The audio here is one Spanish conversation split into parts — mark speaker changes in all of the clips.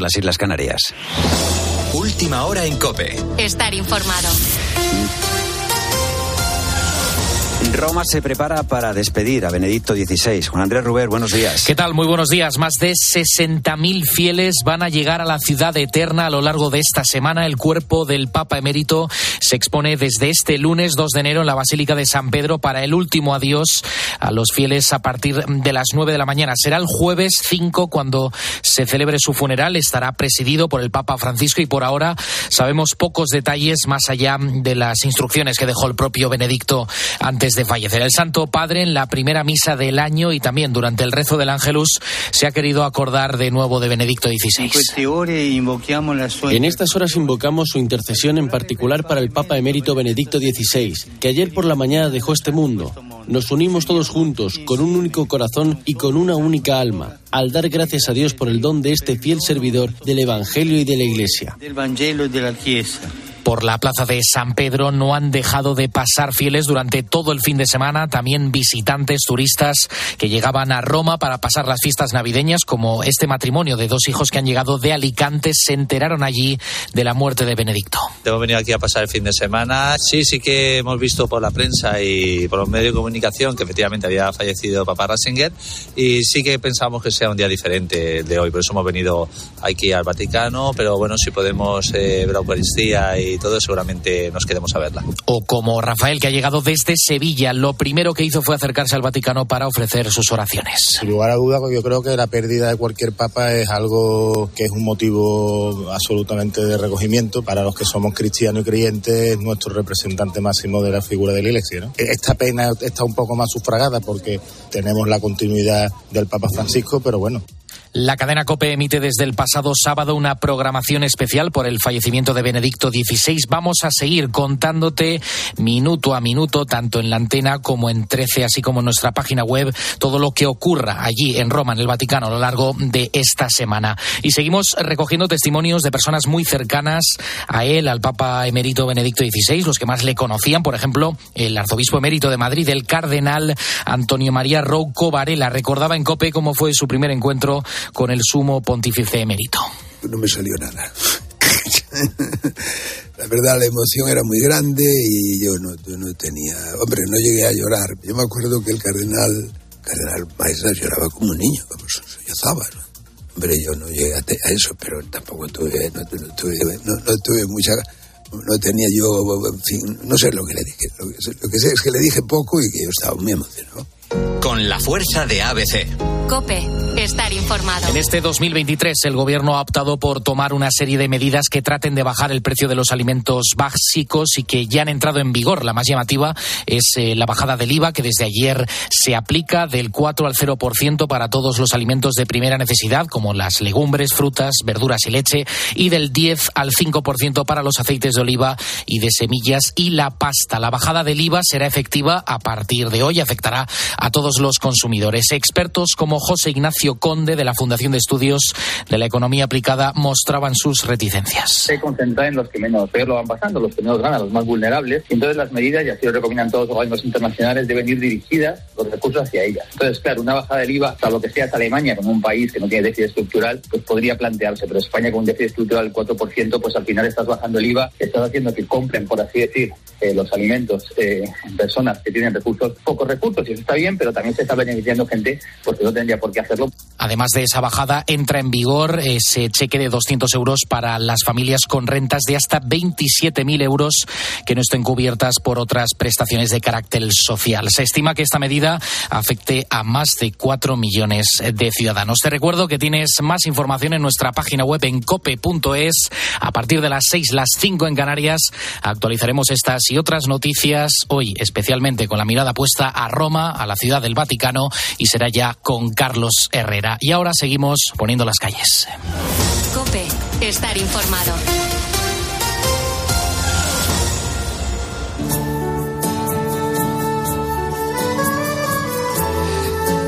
Speaker 1: las Islas Canarias.
Speaker 2: Última hora en Cope.
Speaker 3: Estar informado.
Speaker 1: Roma se prepara para despedir a Benedicto XVI. Juan Andrés Ruber, buenos días.
Speaker 4: ¿Qué tal? Muy buenos días. Más de 60.000 fieles van a llegar a la ciudad eterna a lo largo de esta semana. El cuerpo del Papa emérito se expone desde este lunes 2 de enero en la Basílica de San Pedro para el último adiós a los fieles a partir de las 9 de la mañana. Será el jueves 5 cuando se celebre su funeral. Estará presidido por el Papa Francisco y por ahora sabemos pocos detalles más allá de las instrucciones que dejó el propio Benedicto antes de fallecer. El Santo Padre en la primera misa del año y también durante el rezo del Ángelus se ha querido acordar de nuevo de Benedicto XVI.
Speaker 5: En estas horas invocamos su intercesión en particular para el Papa emérito Benedicto XVI, que ayer por la mañana dejó este mundo. Nos unimos todos juntos, con un único corazón y con una única alma, al dar gracias a Dios por el don de este fiel servidor del Evangelio y de la Iglesia
Speaker 4: por la plaza de San Pedro no han dejado de pasar fieles durante todo el fin de semana, también visitantes, turistas que llegaban a Roma para pasar las fiestas navideñas, como este matrimonio de dos hijos que han llegado de Alicante, se enteraron allí de la muerte de Benedicto.
Speaker 6: Hemos venido aquí a pasar el fin de semana. Sí, sí que hemos visto por la prensa y por los medios de comunicación que efectivamente había fallecido Papá Ratzinger y sí que pensamos que sea un día diferente de hoy, por eso hemos venido aquí al Vaticano, pero bueno, si podemos eh, ver la Eucaristía y y todo, seguramente nos quedemos a verla.
Speaker 4: O como Rafael, que ha llegado desde Sevilla, lo primero que hizo fue acercarse al Vaticano para ofrecer sus oraciones.
Speaker 7: Sin lugar a duda, yo creo que la pérdida de cualquier papa es algo que es un motivo absolutamente de recogimiento para los que somos cristianos y creyentes, nuestro representante máximo de la figura de la Iglesia. Esta pena está un poco más sufragada porque tenemos la continuidad del Papa Francisco, pero bueno,
Speaker 4: la cadena COPE emite desde el pasado sábado una programación especial por el fallecimiento de Benedicto XVI. Vamos a seguir contándote minuto a minuto, tanto en la antena como en 13, así como en nuestra página web, todo lo que ocurra allí en Roma, en el Vaticano, a lo largo de esta semana. Y seguimos recogiendo testimonios de personas muy cercanas a él, al Papa emérito Benedicto XVI, los que más le conocían, por ejemplo, el arzobispo emérito de Madrid, el cardenal Antonio María Rouco Varela. Recordaba en COPE cómo fue su primer encuentro con el sumo pontífice emérito.
Speaker 8: No me salió nada. la verdad, la emoción era muy grande y yo no, no tenía. Hombre, no llegué a llorar. Yo me acuerdo que el cardenal, cardenal lloraba como un niño, como sollozaba. ¿no? Hombre, yo no llegué a, eso, pero tampoco tuve, no, tuve, no, tuve mucha. No tenía yo, en fin, no sé lo que le dije. Lo que, lo que sé es que le dije poco y que yo estaba muy emocionado.
Speaker 2: Con la fuerza de ABC.
Speaker 3: Cope, estar informado.
Speaker 4: En este 2023 el gobierno ha optado por tomar una serie de medidas que traten de bajar el precio de los alimentos básicos y que ya han entrado en vigor. La más llamativa es eh, la bajada del IVA que desde ayer se aplica del 4 al 0% para todos los alimentos de primera necesidad como las legumbres, frutas, verduras y leche y del 10 al 5% para los aceites de oliva y de semillas y la pasta. La bajada del IVA será efectiva a partir de hoy, afectará a todos los consumidores. Expertos como José Ignacio Conde de la Fundación de Estudios de la Economía Aplicada mostraban sus reticencias.
Speaker 9: Se concentra en los que menos peor lo van pasando, los que menos ganan, los más vulnerables. Y entonces las medidas, y así lo recomiendan todos los organismos internacionales, deben ir dirigidas los recursos hacia ellas. Entonces, claro, una bajada del IVA, lo que sea Alemania, como un país que no tiene déficit estructural, pues podría plantearse. Pero España con un déficit estructural del 4%, pues al final estás bajando el IVA, estás haciendo que compren, por así decir, eh, los alimentos eh, personas que tienen recursos, pocos recursos, y eso está bien pero también se está beneficiando gente porque no tendría por qué hacerlo.
Speaker 4: Además de esa bajada, entra en vigor ese cheque de 200 euros para las familias con rentas de hasta 27.000 euros que no estén cubiertas por otras prestaciones de carácter social. Se estima que esta medida afecte a más de 4 millones de ciudadanos. Te recuerdo que tienes más información en nuestra página web en cope.es. A partir de las 6, las 5 en Canarias, actualizaremos estas y otras noticias hoy, especialmente con la mirada puesta a Roma, a la ciudad del Vaticano y será ya con Carlos Herrera. Y ahora seguimos poniendo las calles.
Speaker 3: Cope, estar informado.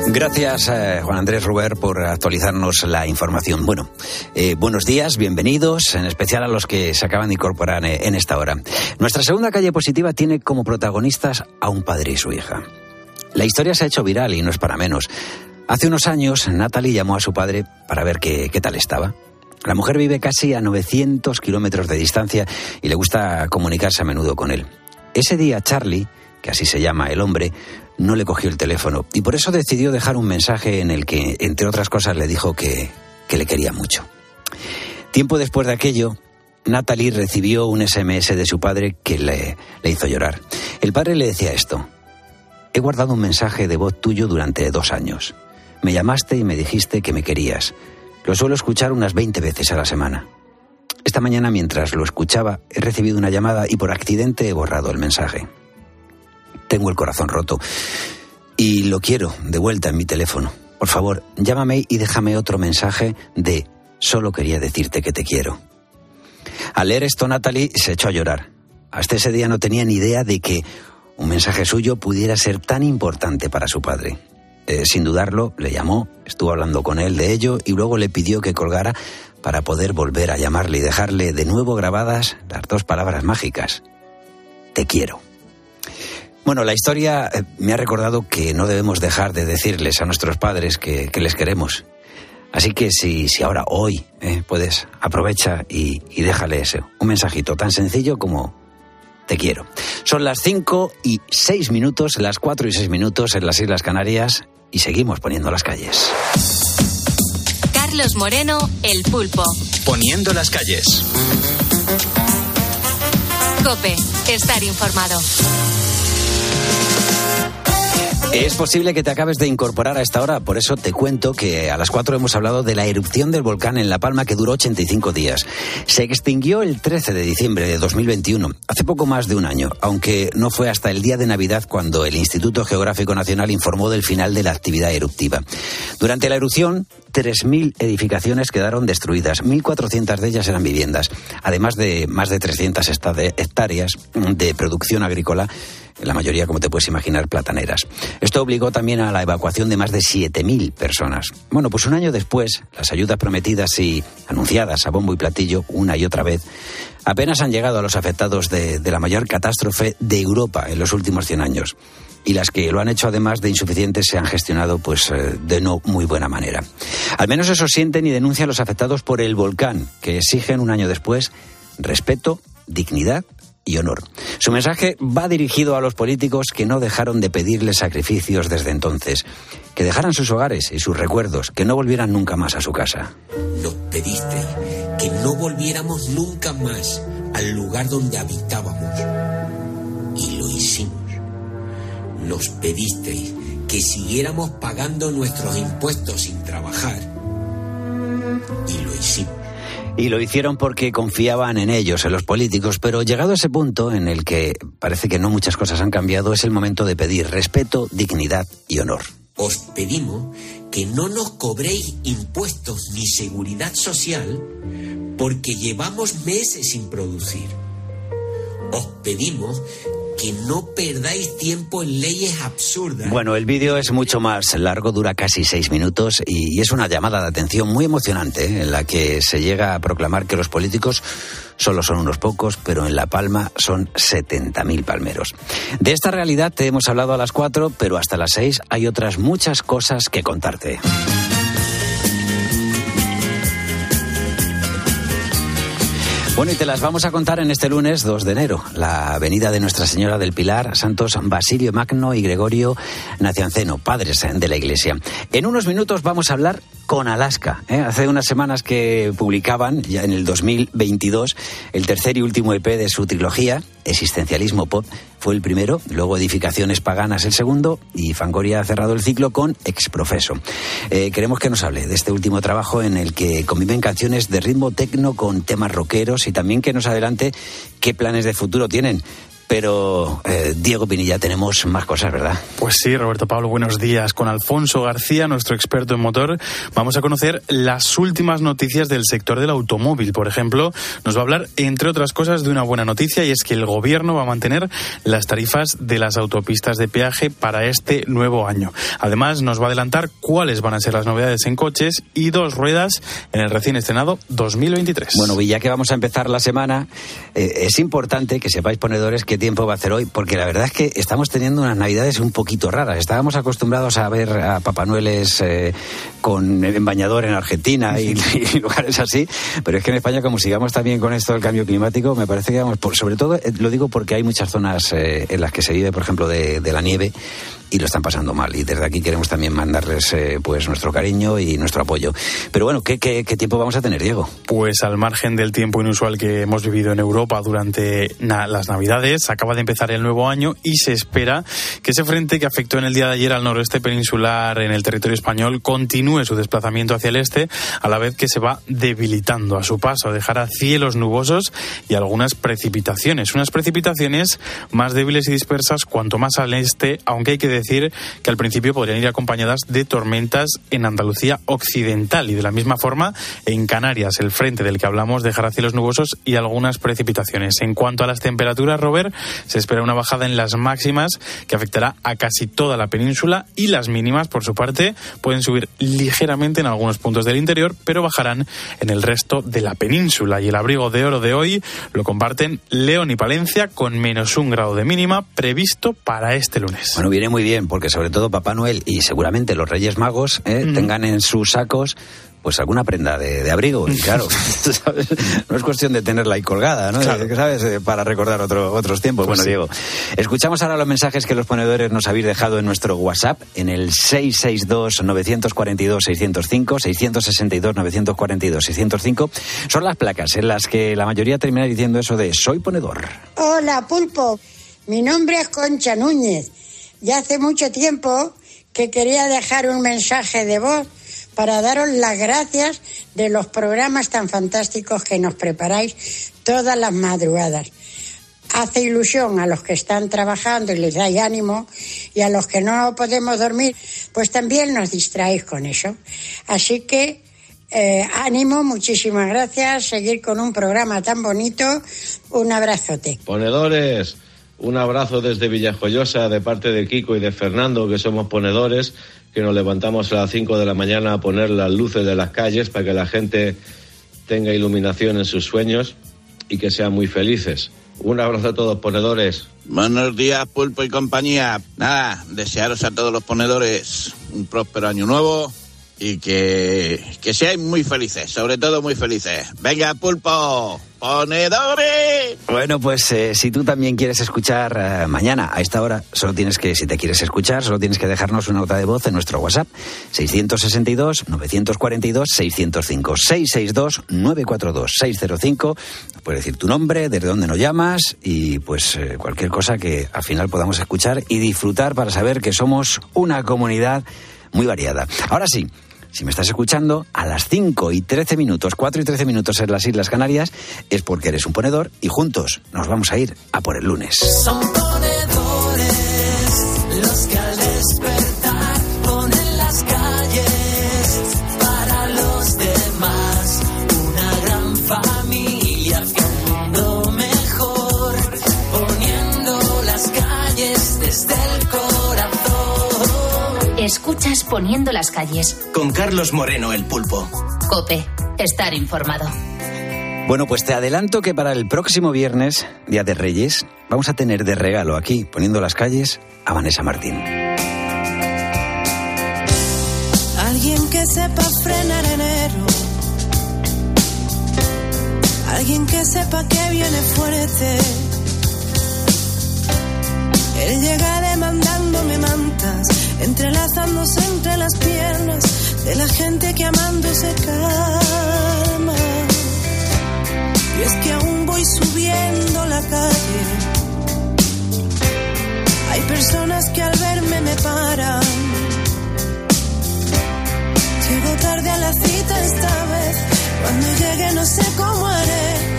Speaker 1: Gracias, eh, Juan Andrés Ruber, por actualizarnos la información. Bueno, eh, buenos días, bienvenidos, en especial a los que se acaban de incorporar eh, en esta hora. Nuestra segunda calle positiva tiene como protagonistas a un padre y su hija. La historia se ha hecho viral y no es para menos. Hace unos años, Natalie llamó a su padre para ver qué, qué tal estaba. La mujer vive casi a 900 kilómetros de distancia y le gusta comunicarse a menudo con él. Ese día Charlie, que así se llama el hombre, no le cogió el teléfono y por eso decidió dejar un mensaje en el que, entre otras cosas, le dijo que, que le quería mucho. Tiempo después de aquello, Natalie recibió un SMS de su padre que le, le hizo llorar. El padre le decía esto. He guardado un mensaje de voz tuyo durante dos años. Me llamaste y me dijiste que me querías. Lo suelo escuchar unas 20 veces a la semana. Esta mañana mientras lo escuchaba he recibido una llamada y por accidente he borrado el mensaje. Tengo el corazón roto y lo quiero de vuelta en mi teléfono. Por favor, llámame y déjame otro mensaje de solo quería decirte que te quiero. Al leer esto, Natalie se echó a llorar. Hasta ese día no tenía ni idea de que un mensaje suyo pudiera ser tan importante para su padre. Eh, sin dudarlo, le llamó, estuvo hablando con él de ello y luego le pidió que colgara para poder volver a llamarle y dejarle de nuevo grabadas las dos palabras mágicas. Te quiero. Bueno, la historia eh, me ha recordado que no debemos dejar de decirles a nuestros padres que, les queremos. Así que si, si ahora, hoy, eh, puedes, aprovecha y, y déjale ese, un mensajito tan sencillo como te quiero. Son las 5 y 6 minutos, las 4 y 6 minutos en las Islas Canarias y seguimos poniendo las calles.
Speaker 3: Carlos Moreno, El Pulpo.
Speaker 2: Poniendo las calles.
Speaker 3: Cope, estar informado.
Speaker 1: Es posible que te acabes de incorporar a esta hora, por eso te cuento que a las 4 hemos hablado de la erupción del volcán en La Palma que duró 85 días. Se extinguió el 13 de diciembre de 2021, hace poco más de un año, aunque no fue hasta el día de Navidad cuando el Instituto Geográfico Nacional informó del final de la actividad eruptiva. Durante la erupción, 3.000 edificaciones quedaron destruidas, 1.400 de ellas eran viviendas, además de más de 300 hectáreas de producción agrícola la mayoría, como te puedes imaginar, plataneras. Esto obligó también a la evacuación de más de 7.000 personas. Bueno, pues un año después, las ayudas prometidas y anunciadas a bombo y platillo una y otra vez apenas han llegado a los afectados de, la mayor catástrofe de Europa en los últimos 100 años. Y las que lo han hecho además de insuficientes se han gestionado pues eh, de no muy buena manera. Al menos eso sienten y denuncian los afectados por el volcán, que exigen un año después respeto, dignidad y honor. Su mensaje va dirigido a los políticos que no dejaron de pedirles sacrificios desde entonces, que dejaran sus hogares y sus recuerdos, que no volvieran nunca más a su casa.
Speaker 10: Nos pediste que no volviéramos nunca más al lugar donde habitábamos. Y lo hicimos. Nos pedisteis que siguiéramos pagando nuestros impuestos sin trabajar. Y lo hicimos.
Speaker 1: Y lo hicieron porque confiaban en ellos, en los políticos, pero llegado a ese punto en el que parece que no muchas cosas han cambiado, es el momento de pedir respeto, dignidad y honor.
Speaker 10: Os pedimos que no nos cobréis impuestos ni seguridad social porque llevamos meses sin producir. Os pedimos que no perdáis tiempo en leyes absurdas.
Speaker 1: Bueno, el vídeo es mucho más largo, dura casi seis minutos y es una llamada de atención muy emocionante ¿eh? en la que se llega a proclamar que los políticos solo son unos pocos, pero en La Palma son 70.000 palmeros. De esta realidad te hemos hablado a las cuatro, pero hasta las seis hay otras muchas cosas que contarte. Bueno, y te las vamos a contar en este lunes 2 de enero. La venida de Nuestra Señora del Pilar, Santos Basilio Magno y Gregorio Nacianceno, padres de la Iglesia. En unos minutos vamos a hablar con Alaska. ¿eh? Hace unas semanas que publicaban, ya en el 2022, el tercer y último EP de su trilogía, Existencialismo Pop, fue el primero, luego Edificaciones Paganas el segundo, y Fangoria ha cerrado el ciclo con Exprofeso. Eh, queremos que nos hable de este último trabajo en el que conviven canciones de ritmo tecno con temas rockeros y también que nos adelante qué planes de futuro tienen pero, eh, Diego Pinilla, tenemos más cosas, ¿verdad?
Speaker 11: Pues sí, Roberto Pablo, buenos días. Con Alfonso García, nuestro experto en motor, vamos a conocer las últimas noticias del sector del automóvil. Por ejemplo, nos va a hablar, entre otras cosas, de una buena noticia y es que el gobierno va a mantener las tarifas de las autopistas de peaje para este nuevo año. Además, nos va a adelantar cuáles van a ser las novedades en coches y dos ruedas en el recién estrenado 2023.
Speaker 1: Bueno, y ya que vamos a empezar la semana, eh, es importante que sepáis, ponedores, que qué tiempo va a hacer hoy, porque la verdad es que estamos teniendo unas navidades un poquito raras. Estábamos acostumbrados a ver a Papá Noeles eh, con en bañador en Argentina y, lugares así, pero es que en España, como sigamos también con esto del cambio climático, me parece que vamos, por, sobre todo, eh, lo digo porque hay muchas zonas eh, en las que se vive, por ejemplo, de, de la nieve y lo están pasando mal. Y desde aquí queremos también mandarles eh, pues nuestro cariño y nuestro apoyo. Pero bueno, ¿qué, ¿qué, tiempo vamos a tener, Diego?
Speaker 11: Pues al margen del tiempo inusual que hemos vivido en Europa durante las Navidades, acaba de empezar el nuevo año y se espera que ese frente que afectó en el día de ayer al noroeste peninsular en el territorio español continúe su desplazamiento hacia el este, a la vez que se va debilitando a su paso, dejará cielos nubosos y algunas precipitaciones. Unas precipitaciones más débiles y dispersas cuanto más al este, aunque hay que decir que al principio podrían ir acompañadas de tormentas en Andalucía occidental y de la misma forma en Canarias. El frente del que hablamos dejará cielos nubosos y algunas precipitaciones. En cuanto a las temperaturas, Robert, se espera una bajada en las máximas que afectará a casi toda la península y las mínimas, por su parte, pueden subir ligeramente en algunos puntos del interior, pero bajarán en el resto de la península. Y el abrigo de oro de hoy lo comparten León y Palencia con menos un grado de mínima previsto para este lunes.
Speaker 1: Bueno, viene muy bien, porque sobre todo Papá Noel y seguramente los Reyes Magos eh, tengan en sus sacos pues alguna prenda de, abrigo. Y claro, no es cuestión de tenerla ahí colgada, ¿no? ¿Sabes? Eh, para recordar otro, otros tiempos. Pues bueno, Diego, escuchamos ahora los mensajes que los ponedores nos habéis dejado en nuestro WhatsApp, en el 662-942-605, 662-942-605. Son las placas en las que la mayoría termina diciendo eso de soy ponedor.
Speaker 12: Hola, pulpo. Mi nombre es Concha Núñez ya hace mucho tiempo que quería dejar un mensaje de voz para daros las gracias de los programas tan fantásticos que nos preparáis todas las madrugadas. Hace ilusión a los que están trabajando y les dais ánimo y a los que no podemos dormir, pues también nos distraéis con eso. Así que eh, ánimo, muchísimas gracias, seguir con un programa tan bonito. Un abrazote.
Speaker 13: Ponedores un abrazo desde Villajoyosa de parte de Kiko y de Fernando, que somos ponedores, que nos levantamos a las 5 de la mañana a poner las luces de las calles para que la gente tenga iluminación en sus sueños y que sean muy felices. Un abrazo a todos ponedores.
Speaker 14: Buenos días, Pulpo y compañía. Nada, desearos a todos los ponedores un próspero año nuevo y que, que seáis muy felices, sobre todo muy felices. Venga, Pulpo. Ponedores.
Speaker 1: Bueno, pues eh, si tú también quieres escuchar eh, mañana a esta hora, solo tienes que, si te quieres escuchar, solo tienes que dejarnos una nota de voz en nuestro WhatsApp 662-942-605. 662-942-605. Puedes decir tu nombre, desde dónde nos llamas y pues eh, cualquier cosa que al final podamos escuchar y disfrutar para saber que somos una comunidad muy variada. Ahora sí, si me estás escuchando, a las 5 y 13 minutos, 4 y 13 minutos en las Islas Canarias, es porque eres un ponedor y juntos nos vamos a ir a por el lunes.
Speaker 15: Son ponedores
Speaker 3: Escuchas Poniendo las calles.
Speaker 2: Con Carlos Moreno, el pulpo.
Speaker 3: Cope, estar informado.
Speaker 1: Bueno, pues te adelanto que para el próximo viernes, Día de Reyes, vamos a tener de regalo aquí, poniendo las calles, a Vanessa Martín.
Speaker 15: Alguien que sepa frenar enero. Alguien que sepa que viene fuerte. Él llega demandándome mantas entrelazándose entre las piernas de la gente que amando se calma. Y es que aún voy subiendo la calle. Hay personas que al verme me paran. Llego tarde a la cita esta vez. Cuando llegue no sé cómo haré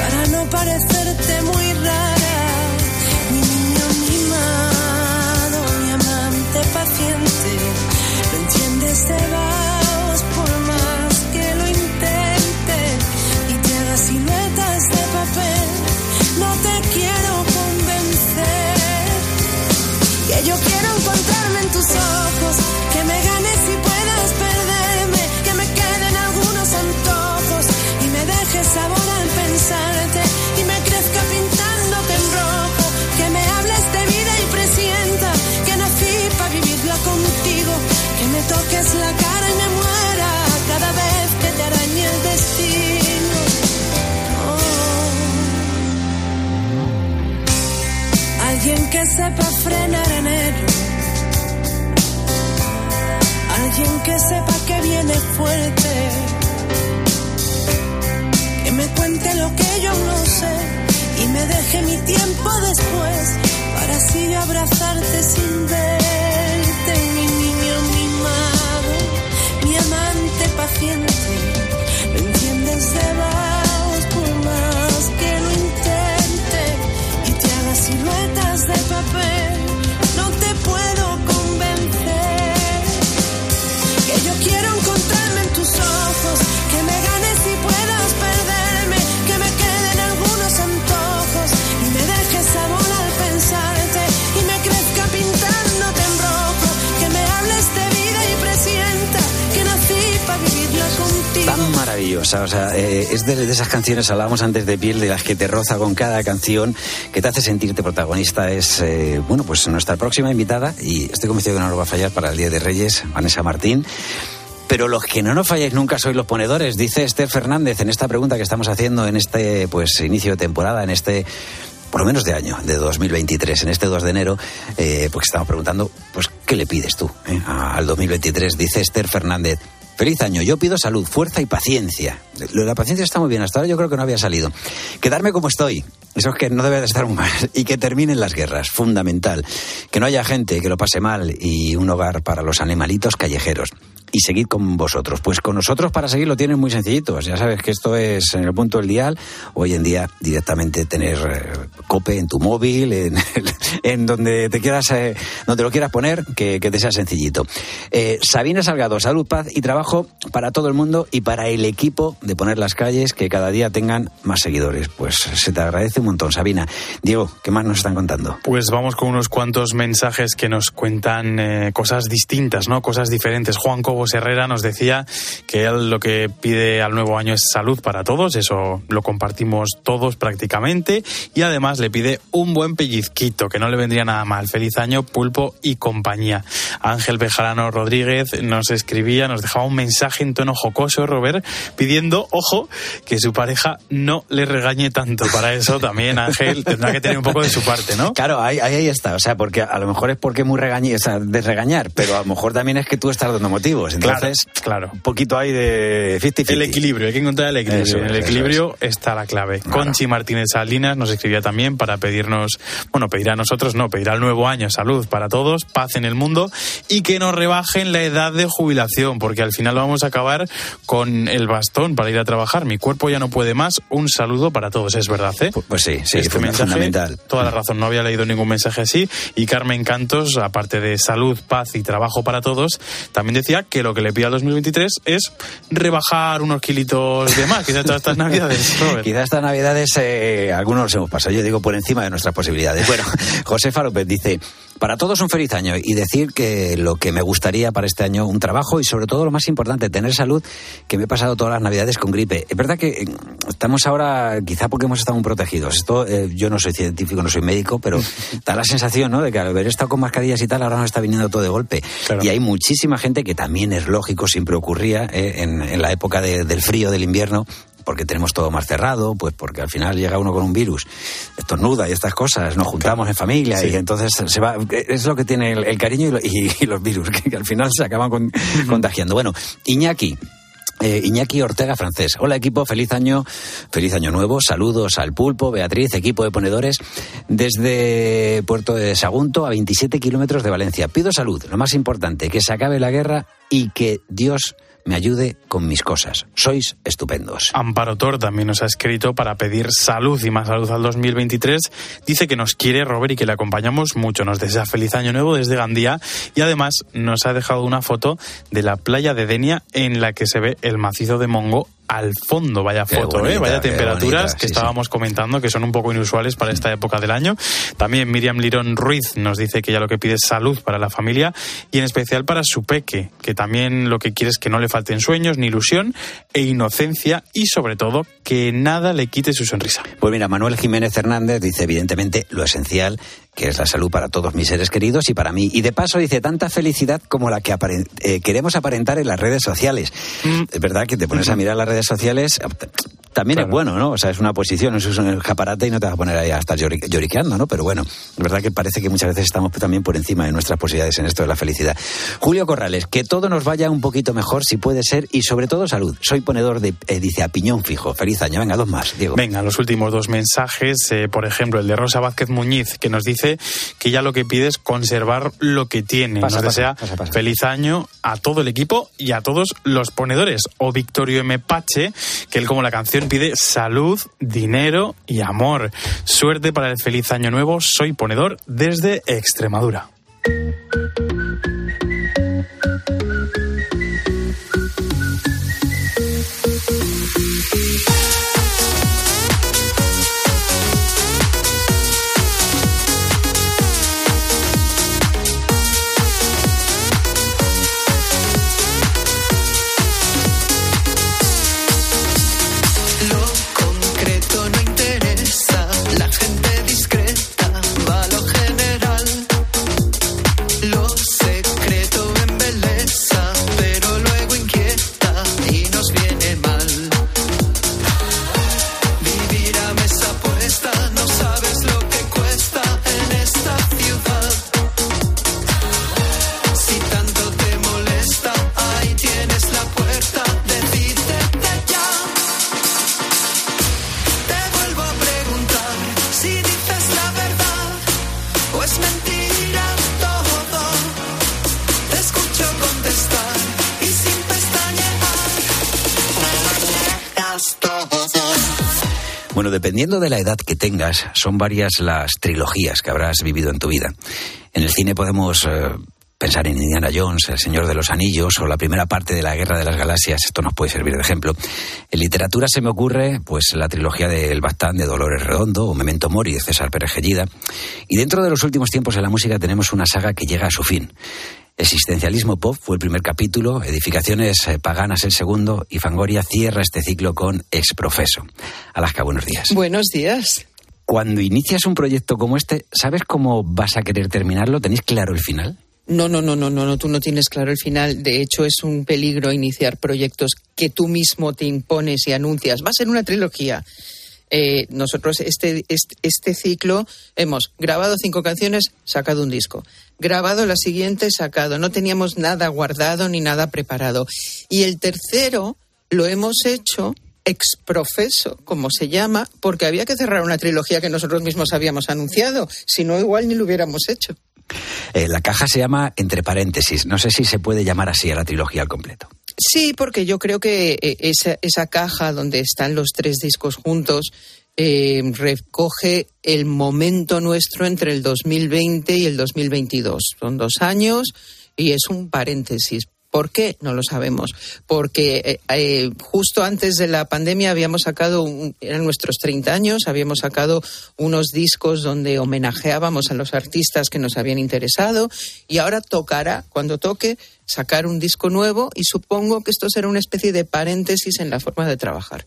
Speaker 15: para no parecerte muy rara. No entiendes de vamos por más que lo intente y te haga siluetas sepa frenar en ello. Alguien que sepa que viene fuerte. Que me cuente lo que yo no sé y me deje mi tiempo después para así abrazarte sin verte, mi niño mimado, mi amante paciente,
Speaker 1: o sea, eh, es de, esas canciones, hablábamos antes de piel, de las que te roza con cada canción, que te hace sentirte protagonista. Es, eh, bueno, pues nuestra próxima invitada, y estoy convencido que no nos va a fallar para el Día de Reyes, Vanessa Martín. Pero los que no nos falláis nunca sois los ponedores, dice Esther Fernández en esta pregunta que estamos haciendo en este pues inicio de temporada, en este por lo menos de año, de 2023, en este 2 de enero, eh, pues estamos preguntando, pues, ¿qué le pides tú eh, al 2023? Dice Esther Fernández. Feliz año. Yo pido salud, fuerza y paciencia. Lo de la paciencia está muy bien. Hasta ahora yo creo que no había salido. Quedarme como estoy. Eso es que no debe de estar mal. Y que terminen las guerras. Fundamental. Que no haya gente que lo pase mal y un hogar para los animalitos callejeros. Y seguid con vosotros. Pues con nosotros para seguir lo tienen muy sencillitos. Ya sabes que esto es en el punto del dial. Hoy en día directamente tener eh, cope en tu móvil, en, en donde te quieras, eh, donde lo quieras poner, que, te sea sencillito. Eh, Sabina Salgado, salud, paz y trabajo para todo el mundo y para el equipo de poner las calles que cada día tengan más seguidores. Pues se te agradece un montón, Sabina. Diego, ¿qué más nos están contando?
Speaker 11: Pues vamos con unos cuantos mensajes que nos cuentan eh, cosas distintas, ¿no? Cosas diferentes. Juan Herrera nos decía que él lo que pide al nuevo año es salud para todos, eso lo compartimos todos prácticamente, y además le pide un buen pellizquito, que no le vendría nada mal. Feliz año, pulpo y compañía. Ángel Bejarano Rodríguez nos escribía, nos dejaba un mensaje en tono jocoso, Robert, pidiendo, ojo, que su pareja no le regañe tanto. Para eso también Ángel tendrá que tener un poco de su parte, ¿no?
Speaker 1: Claro, ahí, está. O sea, porque a lo mejor es porque es muy regañi, o sea, regañar, pero a lo mejor también es que tú estás dando motivos. Entonces,
Speaker 11: claro,
Speaker 1: un poquito hay de 50-50.
Speaker 11: El equilibrio, hay que encontrar el equilibrio.
Speaker 1: Eso
Speaker 11: en el
Speaker 1: es,
Speaker 11: equilibrio está la clave. Conchi Martínez Salinas nos escribía también para pedirnos, bueno, pedir a nosotros, no, pedir al nuevo año salud para todos, paz en el mundo y que nos rebajen la edad de jubilación, porque al final vamos a acabar con el bastón para ir a trabajar. Mi cuerpo ya no puede más. Un saludo para todos, es verdad, ¿eh?
Speaker 1: Pues sí, sí,
Speaker 11: este mensaje,
Speaker 1: fundamental.
Speaker 11: Toda la razón, no había leído ningún mensaje así. Y Carmen Cantos, aparte de salud, paz y trabajo para todos, también decía que lo que le pide al 2023 es rebajar unos kilitos de más, quizás todas estas navidades, Robert.
Speaker 1: Quizás estas navidades eh, algunos nos hemos pasado, yo digo por encima de nuestras posibilidades. Bueno, Josefa López dice, para todos un feliz año y decir que lo que me gustaría para este año, un trabajo y sobre todo lo más importante, tener salud, que me he pasado todas las navidades con gripe. Es verdad que eh, estamos ahora, quizá porque hemos estado muy protegidos. Esto, eh, yo no soy científico, no soy médico, pero da la sensación, ¿no? De que al haber estado con mascarillas y tal, ahora nos está viniendo todo de golpe. Y hay muchísima gente que también es lógico, siempre ocurría eh, en, en la época de- del frío, del invierno, porque tenemos todo más cerrado, pues porque al final llega uno con un virus, estornuda y estas cosas, nos juntamos en familia
Speaker 11: Sí.
Speaker 1: y entonces se va, es lo que tiene el, el cariño y, lo- y- y los virus, que, que al final se acaban con- contagiando. Bueno, Iñaki. eh, Iñaki Ortega Francés. Hola equipo, feliz año, feliz año nuevo. Saludos al pulpo, Beatriz, equipo de ponedores, desde Puerto de Sagunto a 27 kilómetros de Valencia. Pido salud, lo más importante, que se acabe la guerra y que Dios me ayude con mis cosas. Sois estupendos.
Speaker 11: Amparo Tor también nos ha escrito para pedir salud y más salud al 2023. Dice que nos quiere Robert y que le acompañamos mucho. Nos desea feliz año nuevo desde Gandía y además nos ha dejado una foto de la playa de Denia en la que se ve el macizo de Mongo al fondo. Vaya foto, ¿eh? vaya temperaturas
Speaker 1: bonita,
Speaker 11: que
Speaker 1: sí,
Speaker 11: estábamos comentando que son un poco inusuales para esta época del año. También Miriam Lirón Ruiz nos dice que ella lo que pide es salud para la familia y en especial para su peque, que también lo que quiere es que no le falten sueños ni ilusión e inocencia y sobre todo que nada le quite su sonrisa.
Speaker 1: Pues mira, Manuel Jiménez Hernández dice, evidentemente, lo esencial que es la salud para todos mis seres queridos y para mí. Y de paso dice tanta felicidad como la que eh, queremos aparentar en las redes sociales. Mm. Es verdad que te pones a mirar las redes sociales, también es bueno, ¿no? O sea, es una posición, eso es un escaparate y no te vas a poner ahí a estar lloriqueando, ¿no? Pero bueno, es verdad que parece que muchas veces estamos también por encima de nuestras posibilidades en esto de la felicidad. Julio Corrales, que todo nos vaya un poquito mejor si puede ser y sobre todo salud. Soy ponedor de, eh, dice, a piñón fijo. Feliz año. Venga, dos más, Diego.
Speaker 11: Venga, los últimos dos mensajes. Eh, por ejemplo, el de Rosa Vázquez Muñiz, que nos dice que ya lo que pide es conservar lo que tiene. nos desea feliz año a todo el equipo y a todos los ponedores. O Victorio M. Pache, que él como la canción pide salud, dinero y amor. Suerte para el feliz año nuevo. Soy ponedor desde Extremadura.
Speaker 1: Dependiendo de la edad que tengas, son varias las trilogías que habrás vivido en tu vida. En el cine podemos eh, pensar en Indiana Jones, El Señor de los Anillos o la primera parte de la Guerra de las Galaxias. Esto nos puede servir de ejemplo. En literatura se me ocurre pues la trilogía de El Bastán de Dolores Redondo o Memento Mori de César Pérez. Y dentro de los últimos tiempos en la música tenemos una saga que llega a su fin. Existencialismo Pop fue el primer capítulo, Edificaciones eh, Paganas el segundo y Fangoria cierra este ciclo con Exprofeso. Alaska, buenos días.
Speaker 16: Buenos días.
Speaker 1: Cuando inicias un proyecto como este, ¿sabes cómo vas a querer terminarlo? ¿Tenéis claro el final?
Speaker 16: No, no, no, no, no, no, tú no tienes claro el final. De hecho, es un peligro iniciar proyectos que tú mismo te impones y anuncias. Va a ser una trilogía. Eh, nosotros este, este, este, ciclo hemos grabado cinco canciones, sacado un disco. Grabado la siguiente, sacado. No teníamos nada guardado ni nada preparado. Y el tercero lo hemos hecho exprofeso, como se llama, porque había que cerrar una trilogía que nosotros mismos habíamos anunciado. Si no, igual ni lo hubiéramos hecho.
Speaker 1: Eh, la caja se llama Entre paréntesis. No sé si se puede llamar así a la trilogía al completo.
Speaker 16: Sí, porque yo creo que eh, esa, esa caja donde están los tres discos juntos eh, recoge el momento nuestro entre el 2020 y el 2022. Son dos años y es un paréntesis. ¿Por qué? No lo sabemos. Porque eh, justo antes de la pandemia habíamos sacado, eran nuestros 30 años, habíamos sacado unos discos donde homenajeábamos a los artistas que nos habían interesado y ahora tocará, cuando toque, sacar un disco nuevo y supongo que esto será una especie de paréntesis en la forma de trabajar.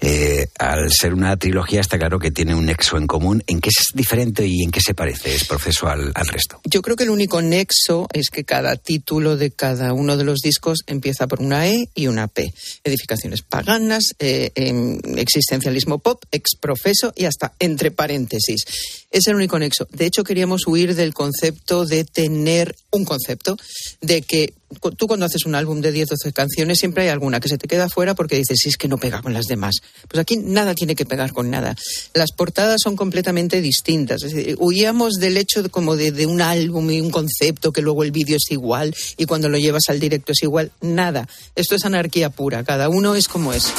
Speaker 1: Eh, al ser una trilogía está claro que tiene un nexo en común. ¿En qué es diferente y en qué se parece es proceso al, resto?
Speaker 16: Yo creo que el único nexo es que cada título de cada uno de los discos empieza por una E y una P. Edificaciones paganas, eh, em, existencialismo pop, exprofeso y hasta entre paréntesis. Es el único nexo. De hecho, queríamos huir del concepto de tener un concepto de que tú cuando haces un álbum de 10 o 12 canciones siempre hay alguna que se te queda fuera porque dices, sí, es que no pega con las demás. Pues aquí nada tiene que pegar con nada. Las portadas son completamente distintas. huíamos del hecho como de, de un álbum y un concepto que luego el vídeo es igual y cuando lo llevas al directo es igual. Nada. Esto es anarquía pura. Cada uno es como es.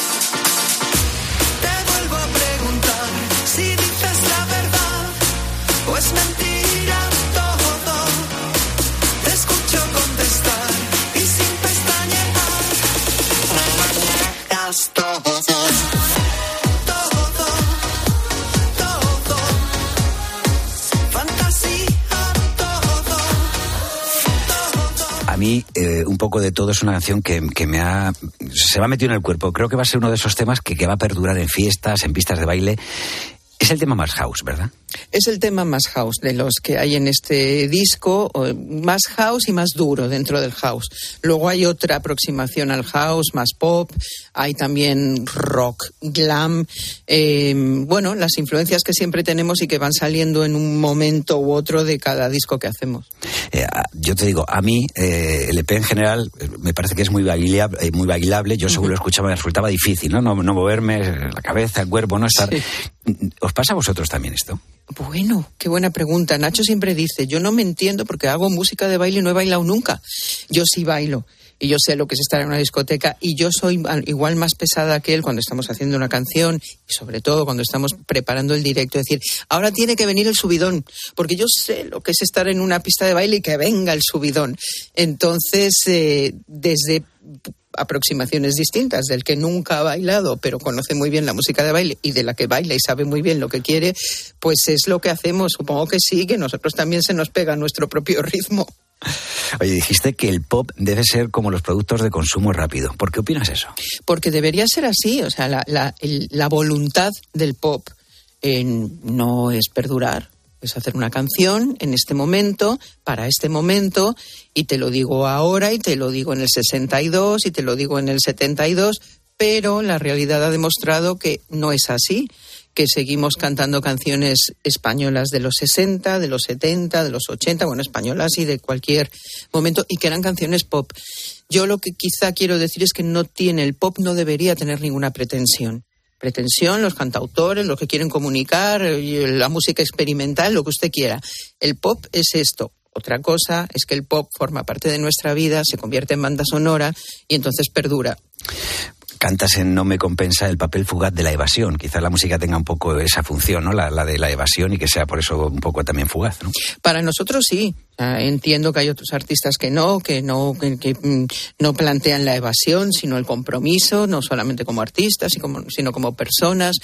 Speaker 1: Mí eh, un poco de todo es una canción que, me ha se me ha metido en el cuerpo. Creo que va a ser uno de esos temas que, que va a perdurar en fiestas, en pistas de baile Es el tema más house, ¿verdad?
Speaker 16: Es el tema más house de los que hay en este disco, más house y más duro dentro del house. Luego hay otra aproximación al house, más pop, hay también rock, glam, eh, bueno, las influencias que siempre tenemos y que van saliendo en un momento u otro de cada disco que hacemos.
Speaker 1: Eh, yo te digo, a mí eh, el EP en general me parece que es muy bailable, muy bailable. yo según lo escuchaba me resultaba difícil, ¿no? ¿no? moverme la cabeza, el cuerpo, no estar... ¿Os pasa a vosotros también esto?
Speaker 16: Bueno, qué buena pregunta. Nacho siempre dice, yo no me entiendo porque hago música de baile y no he bailado nunca. Yo sí bailo y yo sé lo que es estar en una discoteca y yo soy igual más pesada que él cuando estamos haciendo una canción y sobre todo cuando estamos preparando el directo, decir, ahora tiene que venir el subidón, porque yo sé lo que es estar en una pista de baile y que venga el subidón. Entonces, eh, desde aproximaciones distintas del que nunca ha bailado pero conoce muy bien la música de baile y de la que baila y sabe muy bien lo que quiere, pues es lo que hacemos. Supongo que sí, que nosotros también se nos pega nuestro propio ritmo.
Speaker 1: Oye, dijiste que el pop debe ser como los productos de consumo rápido. ¿Por qué opinas eso?
Speaker 16: Porque debería ser así. O sea, la, voluntad del pop no es perdurar, es hacer una canción en este momento, para este momento, y te lo digo ahora, y te lo digo en el 62, y te lo digo en el 72, pero la realidad ha demostrado que no es así, que seguimos cantando canciones españolas de los 60, de los 70, de los 80, bueno, españolas y de cualquier momento, y que eran canciones pop. Yo lo que quizá quiero decir es que no tiene, el pop no debería tener ninguna pretensión pretensión, los cantautores, los que quieren comunicar, la música experimental, lo que usted quiera. El pop es esto. Otra cosa es que el pop forma parte de nuestra vida, se convierte en banda sonora y entonces perdura
Speaker 1: cantas en No me compensa el papel fugaz de la evasión. Quizás la música tenga un poco esa función, ¿no? La, de la evasión y que sea por eso un poco también fugaz, ¿no?
Speaker 16: Para nosotros sí. entiendo que hay otros artistas que no, que no, que, mm, no plantean la evasión, sino el compromiso, no solamente como artistas, sino como personas.